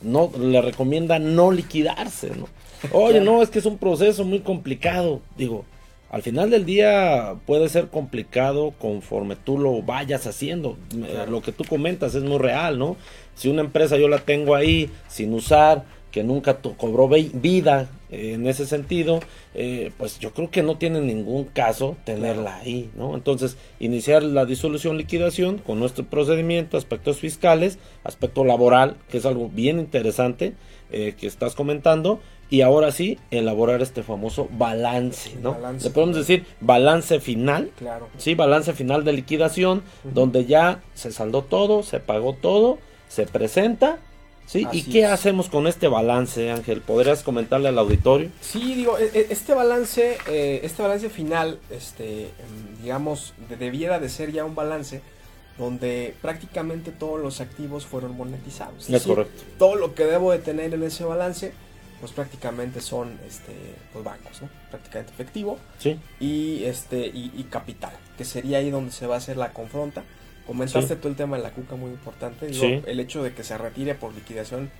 no le recomiendan no liquidarse, ¿no? Oye, no, es que es un proceso muy complicado. Digo, al final del día puede ser complicado conforme tú lo vayas haciendo. Eh, lo que tú comentas es muy real, ¿no? Si una empresa yo la tengo ahí sin usar, que nunca cobró vida eh, en ese sentido, eh, pues yo creo que no tiene ningún caso tenerla ahí, ¿no? Entonces, iniciar la disolución, liquidación con nuestro procedimiento, aspectos fiscales, aspecto laboral, que es algo bien interesante que estás comentando, y ahora sí elaborar este famoso balance, ¿no? Le podemos decir balance final, claro. sí, balance final de liquidación, donde ya se saldó todo, se pagó todo, se presenta, sí. ¿Y qué hacemos con este balance, Ángel? ¿Podrías comentarle al auditorio? Sí, digo, e, e, este balance, eh, este balance final, este, em, digamos, debiera de ser ya un balance donde prácticamente todos los activos fueron monetizados. Es, correcto. Todo lo que debo de tener en ese balance pues prácticamente son este pues bancos, ¿no? Prácticamente efectivo. Sí. Y este y, capital, que sería ahí donde se va a hacer la confronta. Comentaste tú el tema de la cuca muy importante, Digo, el hecho de que se retire por liquidación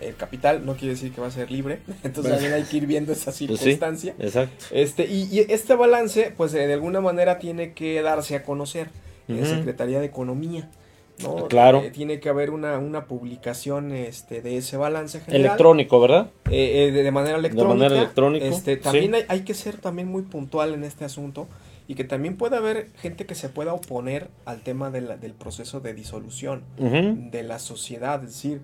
el capital no quiere decir que va a ser libre, entonces también hay que ir viendo esa pues circunstancia. exacto. Este y, y, este balance pues de alguna manera tiene que darse a conocer en la Secretaría de Economía. Claro. Eh, tiene que haber una, una publicación este, de ese balance general. Electrónico, ¿verdad? Eh, eh, de, manera electrónica. De manera electrónica. Este, también hay, que ser también muy puntual en este asunto y que también pueda haber gente que se pueda oponer al tema de del proceso de disolución de la sociedad. Es decir,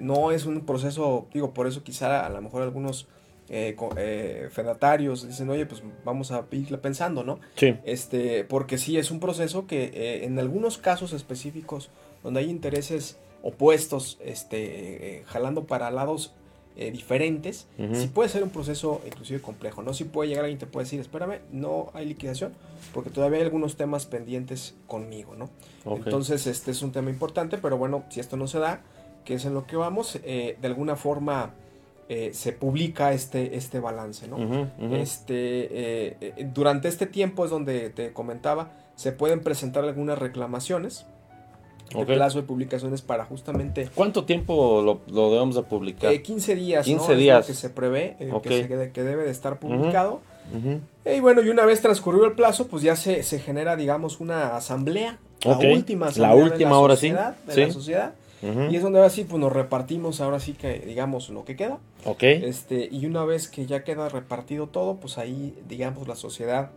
no es un proceso, digo, por eso quizá a lo mejor algunos eh, eh, fedatarios dicen, oye, pues vamos a ir pensando, ¿no? Sí. Este, porque sí, es un proceso que eh, en algunos casos específicos donde hay intereses opuestos, este, eh, jalando para lados diferentes, sí puede ser un proceso inclusive complejo, ¿no? Sí puede llegar alguien y te puede decir, espérame, no hay liquidación, porque todavía hay algunos temas pendientes conmigo, ¿no? Entonces, este es un tema importante, pero bueno, si esto no se da, que es en lo que vamos, de alguna forma eh, se publica este, este balance, ¿no? Este, eh, eh, durante este tiempo es donde te comentaba, se pueden presentar algunas reclamaciones. El plazo de publicaciones para justamente... ¿Cuánto tiempo lo, debemos de publicar? 15 días, 15 días. que se prevé, que, que, debe de estar publicado. Y bueno, y una vez transcurrido el plazo, pues ya se, se genera, digamos, una asamblea. La última asamblea la última de la sociedad, De la sociedad y es donde ahora sí, pues nos repartimos ahora sí que, digamos, lo que queda. Ok. Este, y una vez que ya queda repartido todo, pues ahí, digamos, la sociedad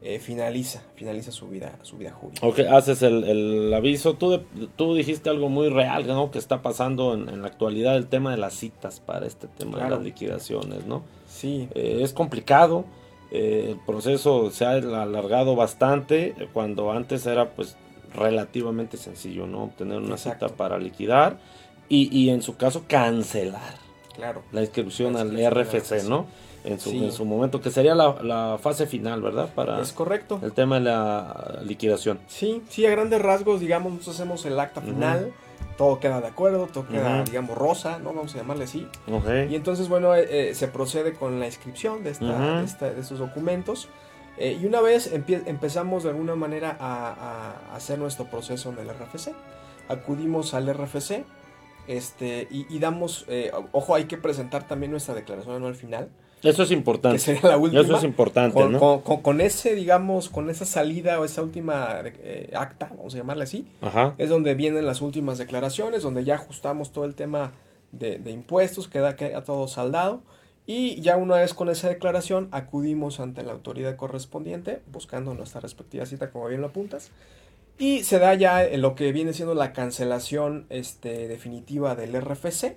eh, finaliza, finaliza su vida, su vida jurídica. Ok, haces el, aviso. Tú, tú dijiste algo muy real, ¿no? Que está pasando en, la actualidad, el tema de las citas para este tema de las liquidaciones, ¿no? Sí. Eh, es complicado. Eh, el proceso se ha alargado bastante cuando antes era pues relativamente sencillo, ¿no? Obtener una cita para liquidar y, y, en su caso cancelar claro. la inscripción al RFC, ¿no? En su, en su momento, que sería la, la, fase final, ¿verdad? Para es correcto. El tema de la liquidación. Sí, sí, a grandes rasgos, digamos, nosotros hacemos el acta final, todo queda de acuerdo, todo queda, digamos, rosa, ¿no? Vamos a llamarle así. Y entonces, bueno, eh, eh, se procede con la inscripción de, esta, de, de estos documentos. Eh, y una vez empezamos de alguna manera a, hacer nuestro proceso en el RFC, acudimos al RFC este, y, damos, eh, ojo, hay que presentar también nuestra declaración anual final. Eso es importante. Que sería la última. Eso es importante, con, ¿no? Con, ese, digamos, con esa salida o esa última eh, acta, vamos a llamarle así, es donde vienen las últimas declaraciones, donde ya ajustamos todo el tema de, impuestos, queda, queda todo saldado. Y ya una vez con esa declaración acudimos ante la autoridad correspondiente buscando nuestra respectiva cita como bien lo apuntas. Y se da ya lo que viene siendo la cancelación este, definitiva del RFC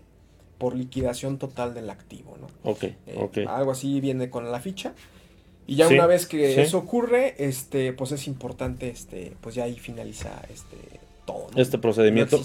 por liquidación total del activo. ¿no? Ok, eh, Algo así viene con la ficha. Y ya una vez que eso ocurre, este, pues es importante, este, pues ya ahí finaliza este, este procedimiento.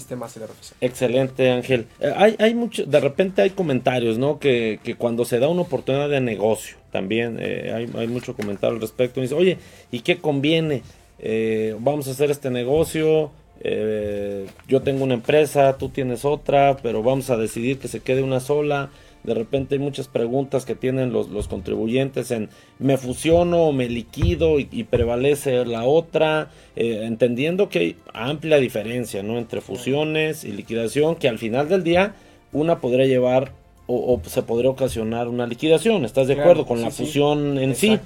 Excelente, Ángel. Eh, hay, hay mucho, de repente hay comentarios, ¿no? Que, que cuando se da una oportunidad de negocio, también eh, hay, hay, mucho comentario al respecto. dice, oye, ¿y qué conviene? eh, vamos a hacer este negocio, eh, yo tengo una empresa, tú tienes otra, pero vamos a decidir que se quede una sola. De repente hay muchas preguntas que tienen los, los contribuyentes en me fusiono o me liquido y, prevalece la otra, eh, entendiendo que hay amplia diferencia ¿no? entre fusiones y liquidación, que al final del día una podría llevar o, se podría ocasionar una liquidación. ¿Estás de acuerdo con la fusión en sí?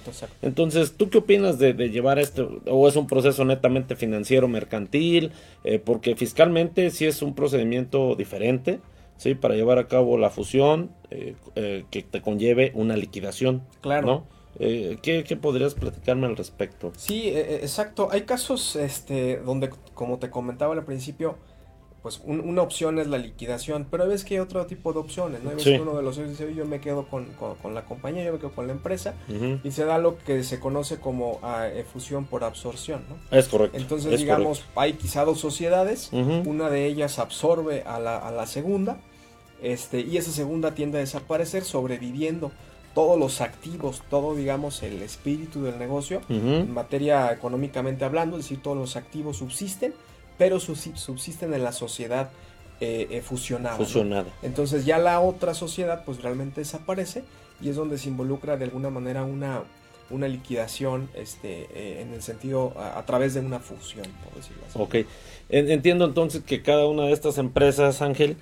Entonces, ¿tú qué opinas de, llevar esto? ¿O es un proceso netamente financiero, mercantil? Eh, porque fiscalmente sí es un procedimiento diferente, ¿sí? Para llevar a cabo la fusión eh, eh, que te conlleve una liquidación. Claro. ¿no? ¿qué, ¿qué, podrías platicarme al respecto? Sí, exacto. Hay casos este, donde, como te comentaba al principio, pues una opción es la liquidación, pero ves que hay otro tipo de opciones, ¿no? Ves que uno de los dice, yo me quedo con, la compañía, yo me quedo con la empresa, y se da lo que se conoce como ah, eh, fusión por absorción, ¿no? Es correcto. Entonces, digamos, hay quizá dos sociedades, una de ellas absorbe a la, a la segunda, este, y esa segunda tiende a desaparecer, sobreviviendo todos los activos, todo digamos el espíritu del negocio, en materia económicamente hablando, es decir, todos los activos subsisten, pero subsisten en la sociedad eh, eh, fusionada. Entonces ya la otra sociedad pues realmente desaparece y es donde se involucra de alguna manera una, una liquidación este, eh, en el sentido a, través de una fusión, por decirlo así. Ok, entiendo entonces que cada una de estas empresas, Ángel,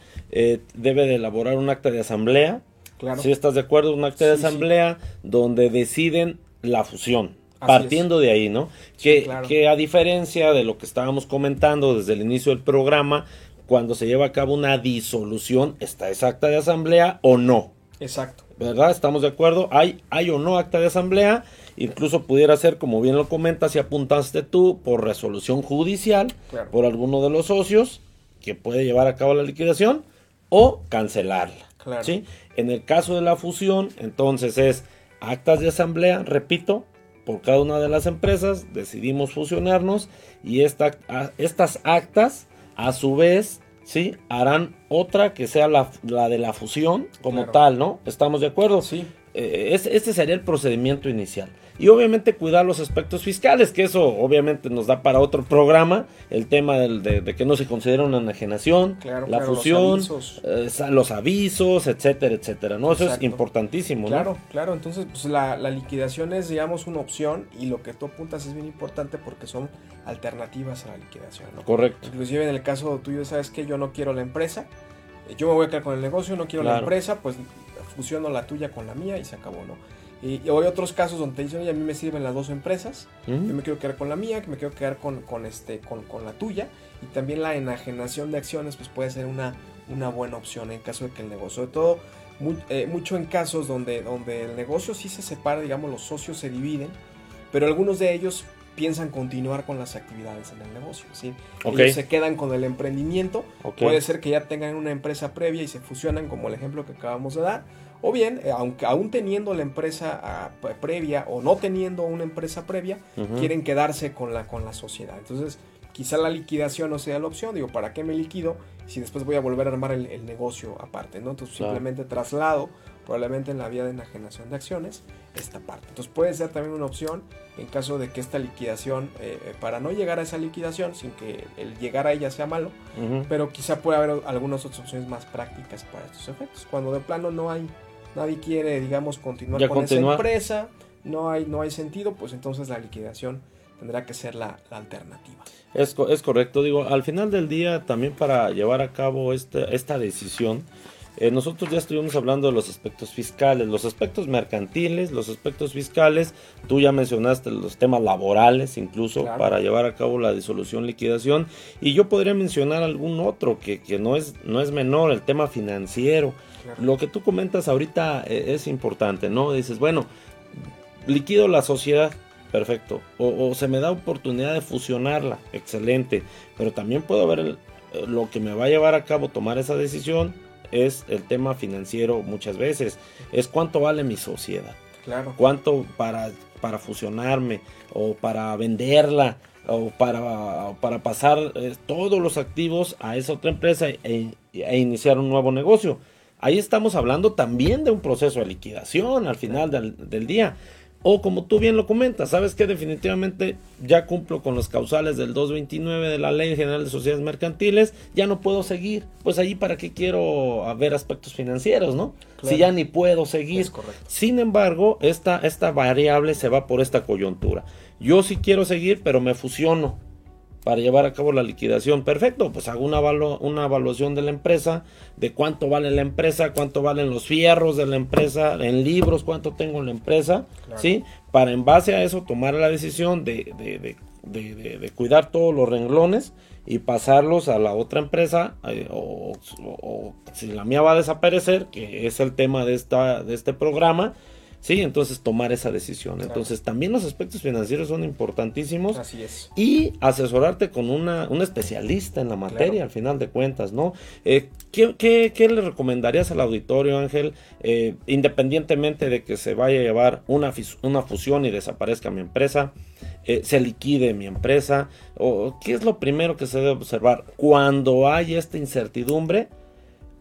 debe de elaborar un acta de asamblea. Claro. Si estás de acuerdo, un acta de asamblea donde deciden la fusión partiendo de ahí, ¿no? que, que a diferencia de lo que estábamos comentando desde el inicio del programa, cuando se lleva a cabo una disolución, ¿está esa acta de asamblea o no? Exacto. ¿Verdad? ¿Estamos de acuerdo? ¿Hay, hay o no acta de asamblea? Incluso pudiera ser, como bien lo comentas y apuntaste tú, por resolución judicial, por alguno de los socios, que puede llevar a cabo la liquidación, o cancelarla. Claro. ¿sí? En el caso de la fusión, entonces es actas de asamblea, repito, por cada una de las empresas, decidimos fusionarnos y esta, estas actas a su vez ¿sí? harán otra que sea la, de la fusión como tal, ¿no? ¿Estamos de acuerdo? Sí. Eh, este sería el procedimiento inicial. Y obviamente cuidar los aspectos fiscales, que eso obviamente nos da para otro programa, el tema de, que no se considera una enajenación, la fusión, eh, los avisos. etcétera, etcétera, ¿no? Eso es importantísimo, Claro, claro, entonces pues la, liquidación es, digamos, una opción y lo que tú apuntas es bien importante porque son alternativas a la liquidación, ¿no? Correcto. Inclusive en el caso tuyo, sabes que yo no quiero la empresa, yo me voy a quedar con el negocio, no quiero la empresa, pues fusiono la tuya con la mía y se acabó, ¿no? Y, hay otros casos donde te dicen, oye, a mí me sirven las dos empresas, yo me quiero quedar con la mía, que me quiero quedar con, con este, con, con, la tuya. Y también la enajenación de acciones pues puede ser una, una buena opción en caso de que el negocio, sobre todo eh, mucho en casos donde, donde el negocio sí se separa, digamos, los socios se dividen, pero algunos de ellos piensan continuar con las actividades en el negocio. ¿sí? Ellos se quedan con el emprendimiento. Puede ser que ya tengan una empresa previa y se fusionan, como el ejemplo que acabamos de dar o bien, eh, aunque aún teniendo la empresa ah, previa o no teniendo una empresa previa, quieren quedarse con la, con la sociedad. Entonces, quizá la liquidación no sea la opción. Digo, ¿para qué me liquido si después voy a volver a armar el, negocio aparte? ¿no? Entonces, simplemente traslado, probablemente en la vía de enajenación de acciones, esta parte. Entonces, puede ser también una opción en caso de que esta liquidación, eh, eh, para no llegar a esa liquidación, sin que el llegar a ella sea malo, pero quizá puede haber algunas otras opciones más prácticas para estos efectos. Cuando de plano no hay nadie quiere, digamos, continuar con esa empresa, no hay, no hay sentido, pues entonces la liquidación tendrá que ser la, alternativa. Es, es, correcto, digo, al final del día también para llevar a cabo este, esta decisión, eh, nosotros ya estuvimos hablando de los aspectos fiscales, los aspectos mercantiles, los aspectos fiscales, tú ya mencionaste los temas laborales incluso para llevar a cabo la disolución, liquidación, y yo podría mencionar algún otro que, que no, es, no es menor, el tema financiero. Lo que tú comentas ahorita eh, es importante, ¿no? Dices, bueno, liquido la sociedad, perfecto. O, se me da oportunidad de fusionarla, excelente. Pero también puedo ver eh, lo que me va a llevar a cabo tomar esa decisión es el tema financiero muchas veces. Es cuánto vale mi sociedad. Claro. Cuánto para, para fusionarme o para venderla o para, para pasar eh, todos los activos a esa otra empresa e, e iniciar un nuevo negocio. Ahí estamos hablando también de un proceso de liquidación al final del, día. O como tú bien lo comentas, sabes que definitivamente ya cumplo con los causales del 229 de la Ley General de Sociedades Mercantiles, ya no puedo seguir. Pues ahí para qué quiero ver aspectos financieros, ¿no? Si ya ni puedo seguir. Sin embargo, esta, esta variable se va por esta coyuntura. Yo sí quiero seguir, pero me fusiono para llevar a cabo la liquidación. Perfecto, pues hago una, una evaluación de la empresa, de cuánto vale la empresa, cuánto valen los fierros de la empresa, en libros, cuánto tengo en la empresa, ¿sí? Para en base a eso tomar la decisión de, de, de, cuidar todos los renglones y pasarlos a la otra empresa, eh, o, o, si la mía va a desaparecer, que es el tema de, esta, de este programa, Sí, entonces tomar esa decisión. Entonces también los aspectos financieros son importantísimos. Así es. Y asesorarte con una, un especialista en la materia, al final de cuentas, ¿no? Eh, ¿qué, qué, le recomendarías al auditorio, Ángel, eh, independientemente de que se vaya a llevar una, una fusión y desaparezca mi empresa, eh, se liquide mi empresa? O, ¿Qué es lo primero que se debe observar cuando hay esta incertidumbre?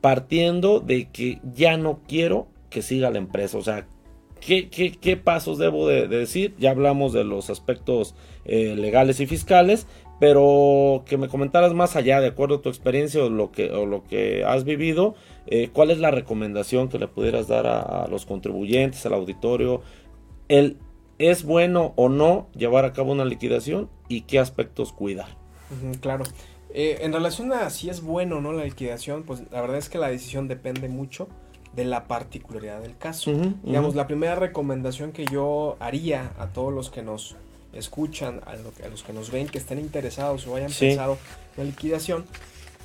Partiendo de que ya no quiero que siga la empresa, o sea, ¿Qué, pasos debo de, decir? Ya hablamos de los aspectos eh, legales y fiscales, pero que me comentaras más allá, de acuerdo a tu experiencia o lo que, o lo que has vivido, eh, ¿cuál es la recomendación que le pudieras dar a, los contribuyentes, al auditorio? El, ¿Es bueno o no llevar a cabo una liquidación y qué aspectos cuidar? claro. Eh, en relación a si es bueno o no la liquidación, pues la verdad es que la decisión depende mucho de la particularidad del caso. Digamos, la primera recomendación que yo haría a todos los que nos escuchan, a, los que nos ven, que estén interesados o hayan pensado en la liquidación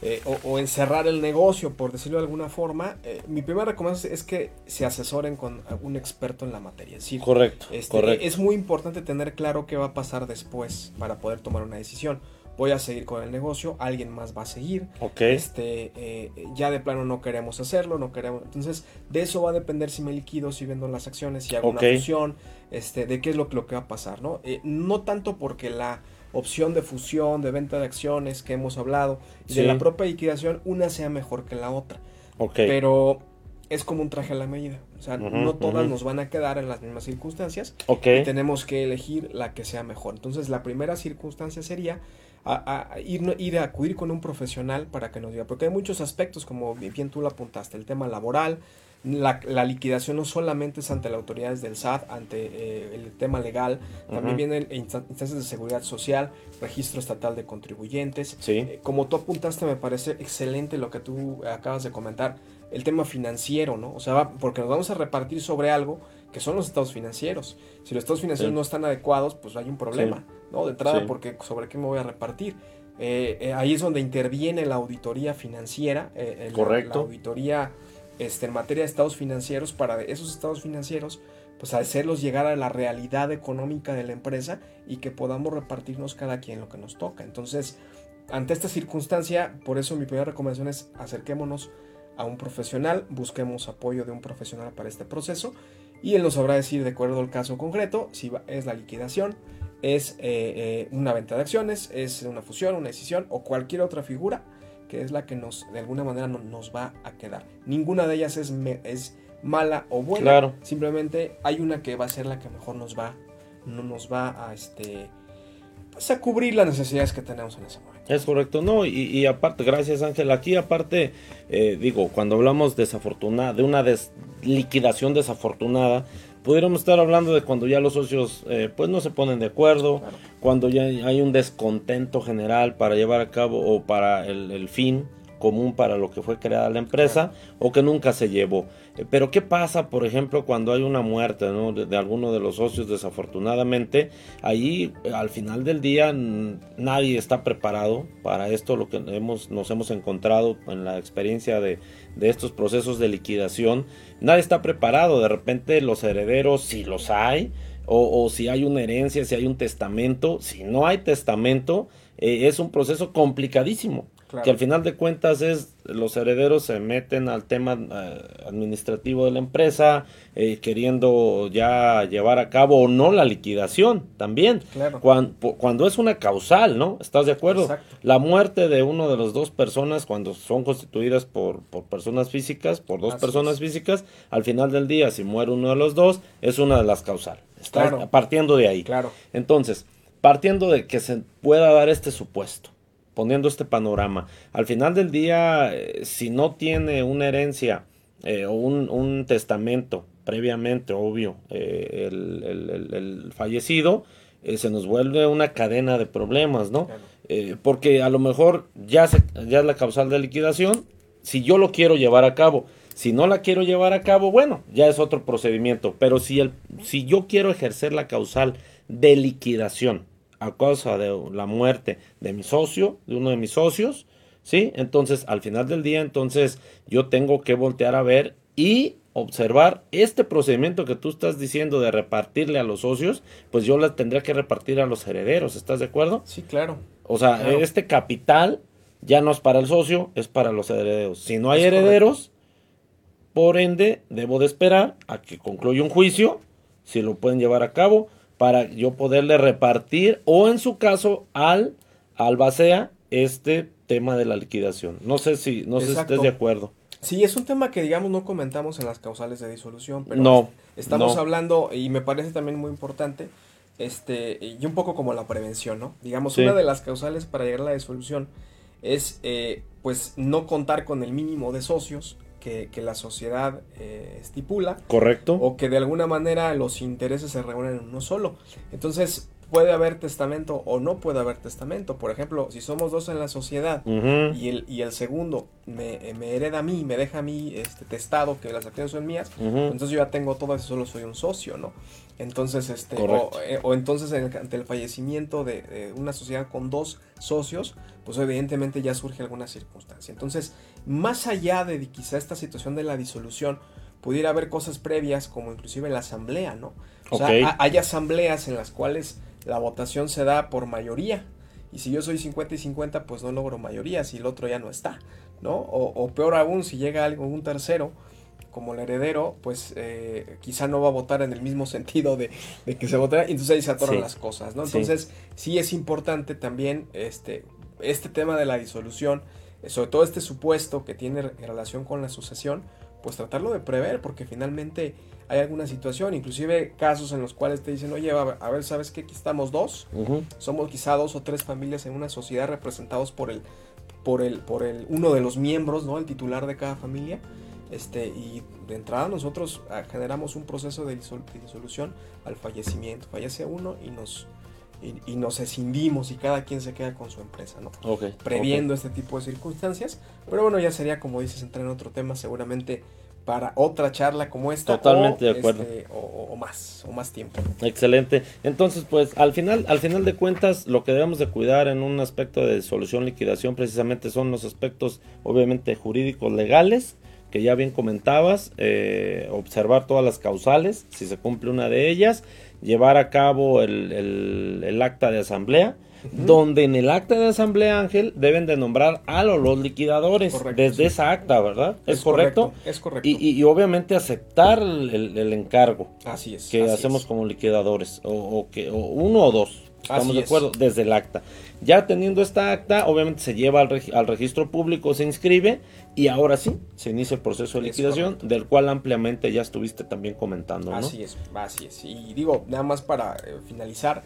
eh, o, en cerrar el negocio, por decirlo de alguna forma, eh, mi primera recomendación es que se asesoren con un experto en la materia. Es correcto, este, correcto. Es muy importante tener claro qué va a pasar después para poder tomar una decisión voy a seguir con el negocio, alguien más va a seguir. Este, eh, ya de plano no queremos hacerlo, no queremos. Entonces, de eso va a depender si me liquido, si vendo las acciones, si hago una fusión, este, de qué es lo, lo que va a pasar, ¿no? Eh, no tanto porque la opción de fusión, de venta de acciones que hemos hablado, y de la propia liquidación, una sea mejor que la otra. Pero es como un traje a la medida. O sea, no todas nos van a quedar en las mismas circunstancias. Y tenemos que elegir la que sea mejor. Entonces, la primera circunstancia sería a, ir, ir, a acudir con un profesional para que nos diga, porque hay muchos aspectos, como bien tú lo apuntaste, el tema laboral, la, liquidación no solamente es ante las autoridades del SAT, ante eh, el tema legal, también vienen instancias de seguridad social, registro estatal de contribuyentes. Eh, como tú apuntaste, me parece excelente lo que tú acabas de comentar, el tema financiero, ¿no? O sea, porque nos vamos a repartir sobre algo que son los estados financieros. Si los estados financieros no están adecuados, pues hay un problema, ¿no? De entrada, porque sobre qué me voy a repartir. Eh, eh, ahí es donde interviene la auditoría financiera, eh, Correcto. La, auditoría este, en materia de estados financieros, para esos estados financieros, pues hacerlos llegar a la realidad económica de la empresa y que podamos repartirnos cada quien lo que nos toca. Entonces, ante esta circunstancia, por eso mi primera recomendación es acerquémonos a un profesional, busquemos apoyo de un profesional para este proceso y él nos sabrá decir de acuerdo al caso concreto si es la liquidación, es eh, eh, una venta de acciones, es una fusión, una decisión o cualquier otra figura que es la que nos de alguna manera nos va a quedar. Ninguna de ellas es, es mala o buena, claro. simplemente hay una que va a ser la que mejor nos va, no nos va a este pues a cubrir las necesidades que tenemos en ese momento. Es correcto, no, y, aparte, gracias Ángel, aquí aparte, eh, digo, cuando hablamos desafortunada, de una liquidación desafortunada, pudiéramos estar hablando de cuando ya los socios eh, pues no se ponen de acuerdo, cuando ya hay un descontento general para llevar a cabo o para el fin común para lo que fue creada la empresa o que nunca se llevó. Eh, pero ¿qué pasa, por ejemplo, cuando hay una muerte de, alguno de los socios desafortunadamente? Ahí al final del día nadie está preparado para esto, lo que hemos, nos hemos encontrado en la experiencia de, de estos procesos de liquidación. Nadie está preparado, de repente los herederos, si los hay, o, si hay una herencia, si hay un testamento, si no hay testamento, eh, es un proceso complicadísimo que al final de cuentas es los herederos se meten al tema eh, administrativo de la empresa, eh, queriendo ya llevar a cabo o no la liquidación también. Cuando, es una causal, ¿no? ¿Estás de acuerdo? La muerte de uno de las dos personas, cuando son constituidas por, por personas físicas, por dos personas físicas, al final del día, si muere uno de los dos, es una de las causales. Está partiendo de ahí. Claro. Entonces, partiendo de que se pueda dar este supuesto, poniendo este panorama, al final del día, eh, si no tiene una herencia eh, o un, testamento previamente, obvio, eh, el, fallecido, se nos vuelve una cadena de problemas, ¿no? porque a lo mejor ya, se, ya es la causal de liquidación, si yo lo quiero llevar a cabo, si no la quiero llevar a cabo, bueno, ya es otro procedimiento. Pero si, el, si yo quiero ejercer la causal de liquidación, a causa de la muerte de mi socio, de uno de mis socios, ¿sí? Entonces, al final del día, entonces yo tengo que voltear a ver y observar este procedimiento que tú estás diciendo de repartirle a los socios, pues yo la tendría que repartir a los herederos, ¿estás de acuerdo? Sí, claro. O sea, este capital ya no es para el socio, es para los herederos. Si no hay herederos, por ende, debo de esperar a que concluya un juicio, si lo pueden llevar a cabo, para yo poderle repartir o en su caso al albacea este tema de la liquidación. No sé si no sé si estés de acuerdo. Sí, es un tema que digamos no comentamos en las causales de disolución, pero no, estamos hablando y me parece también muy importante este y un poco como la prevención, ¿no? Digamos, una de las causales para llegar a la disolución es eh, pues no contar con el mínimo de socios que, la sociedad eh, estipula. Correcto. O que de alguna manera los intereses se reúnen en uno solo. Entonces, puede haber testamento o no puede haber testamento. Por ejemplo, si somos dos en la sociedad y, el, y el segundo me, hereda a mí, me deja a mí este testado que las acciones son mías, entonces yo ya tengo todo eso, solo soy un socio, ¿no? Entonces, este, o, eh, entonces ante el fallecimiento de, una sociedad con dos socios, pues evidentemente ya surge alguna circunstancia. Entonces, más allá de quizá esta situación de la disolución, pudiera haber cosas previas como inclusive la asamblea, ¿no? O sea, hay asambleas en las cuales la votación se da por mayoría. Y si yo soy 50 y 50, pues no logro mayoría si el otro ya no está, ¿no? O, peor aún, si llega algún tercero como el heredero, pues eh, quizá no va a votar en el mismo sentido de, que se votará, y entonces ahí se atoran las cosas, ¿no? Entonces, sí. es importante también este, este tema de la disolución, sobre todo este supuesto que tiene relación con la sucesión, pues tratarlo de prever, porque finalmente hay alguna situación, inclusive casos en los cuales te dicen, oye, a ver, ¿sabes qué? Aquí estamos dos, somos quizá dos o tres familias en una sociedad representados por el, por el, por el, uno de los miembros, ¿no? El titular de cada familia, este, y de entrada nosotros ah, generamos un proceso de, disolución al fallecimiento, fallece uno y nos, y, nos escindimos y cada quien se queda con su empresa, ¿no? Previendo este tipo de circunstancias. Pero bueno, ya sería, como dices, entrar en otro tema, seguramente para otra charla como esta. Totalmente de acuerdo. Este, o, más, o más tiempo. Excelente. Entonces, pues al final, al final de cuentas, lo que debemos de cuidar en un aspecto de solución liquidación precisamente son los aspectos, obviamente, jurídicos legales que ya bien comentabas, eh, observar todas las causales, si se cumple una de ellas, llevar a cabo el, acta de asamblea, donde en el acta de asamblea, Ángel, deben de nombrar a los, liquidadores desde esa acta, ¿verdad? ¿Es, correcto? Es correcto. Y, obviamente aceptar el, encargo. Así es. Que hacemos como liquidadores, o, que o uno o dos. Estamos de acuerdo, desde el acta. Ya teniendo esta acta, obviamente se lleva al, al, registro público, se inscribe y ahora sí, se inicia el proceso de liquidación, del cual ampliamente ya estuviste también comentando. ¿no? Así es, así es. Y digo, nada más para eh, finalizar,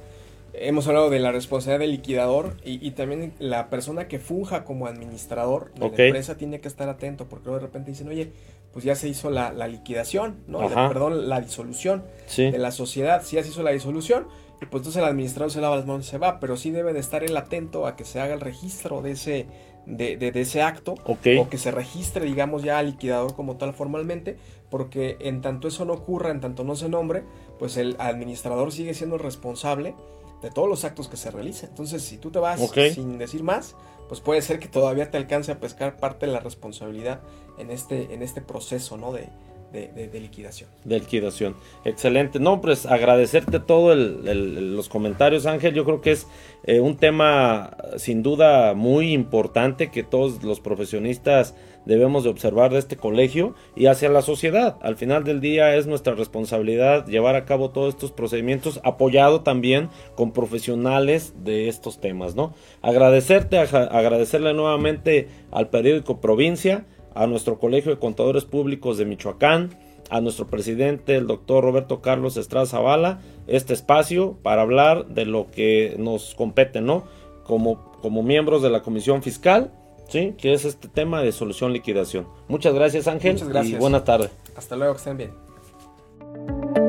hemos hablado de la responsabilidad del liquidador y, también la persona que funja como administrador de la empresa tiene que estar atento porque de repente dicen, oye, pues ya se hizo la, liquidación, ¿no? perdón, la disolución de la sociedad, si ya se hizo la disolución, y pues entonces el administrador se lava las manos y se va, pero sí debe de estar él atento a que se haga el registro de ese, de, de, ese acto o que se registre, digamos, ya al liquidador como tal formalmente, porque en tanto eso no ocurra, en tanto no se nombre, pues el administrador sigue siendo responsable de todos los actos que se realicen. Entonces, si tú te vas sin decir más, pues puede ser que todavía te alcance a pescar parte de la responsabilidad en este, en este proceso, ¿no? De, de, liquidación. De liquidación. Excelente. No, pues agradecerte todo los comentarios, Ángel. Yo creo que es eh, un tema sin duda muy importante que todos los profesionistas debemos de observar de este colegio y hacia la sociedad. Al final del día es nuestra responsabilidad llevar a cabo todos estos procedimientos apoyado también con profesionales de estos temas, ¿no? Agradecerte, agradecerle nuevamente al periódico Provincia a nuestro Colegio de Contadores Públicos de Michoacán, a nuestro presidente, el doctor Roberto Carlos Estrada Zavala, este espacio para hablar de lo que nos compete, ¿no? Como, como miembros de la Comisión Fiscal, ¿sí? Que es este tema de solución liquidación. Muchas gracias, Ángel. Muchas gracias. Y buena tarde. Hasta luego, que estén bien.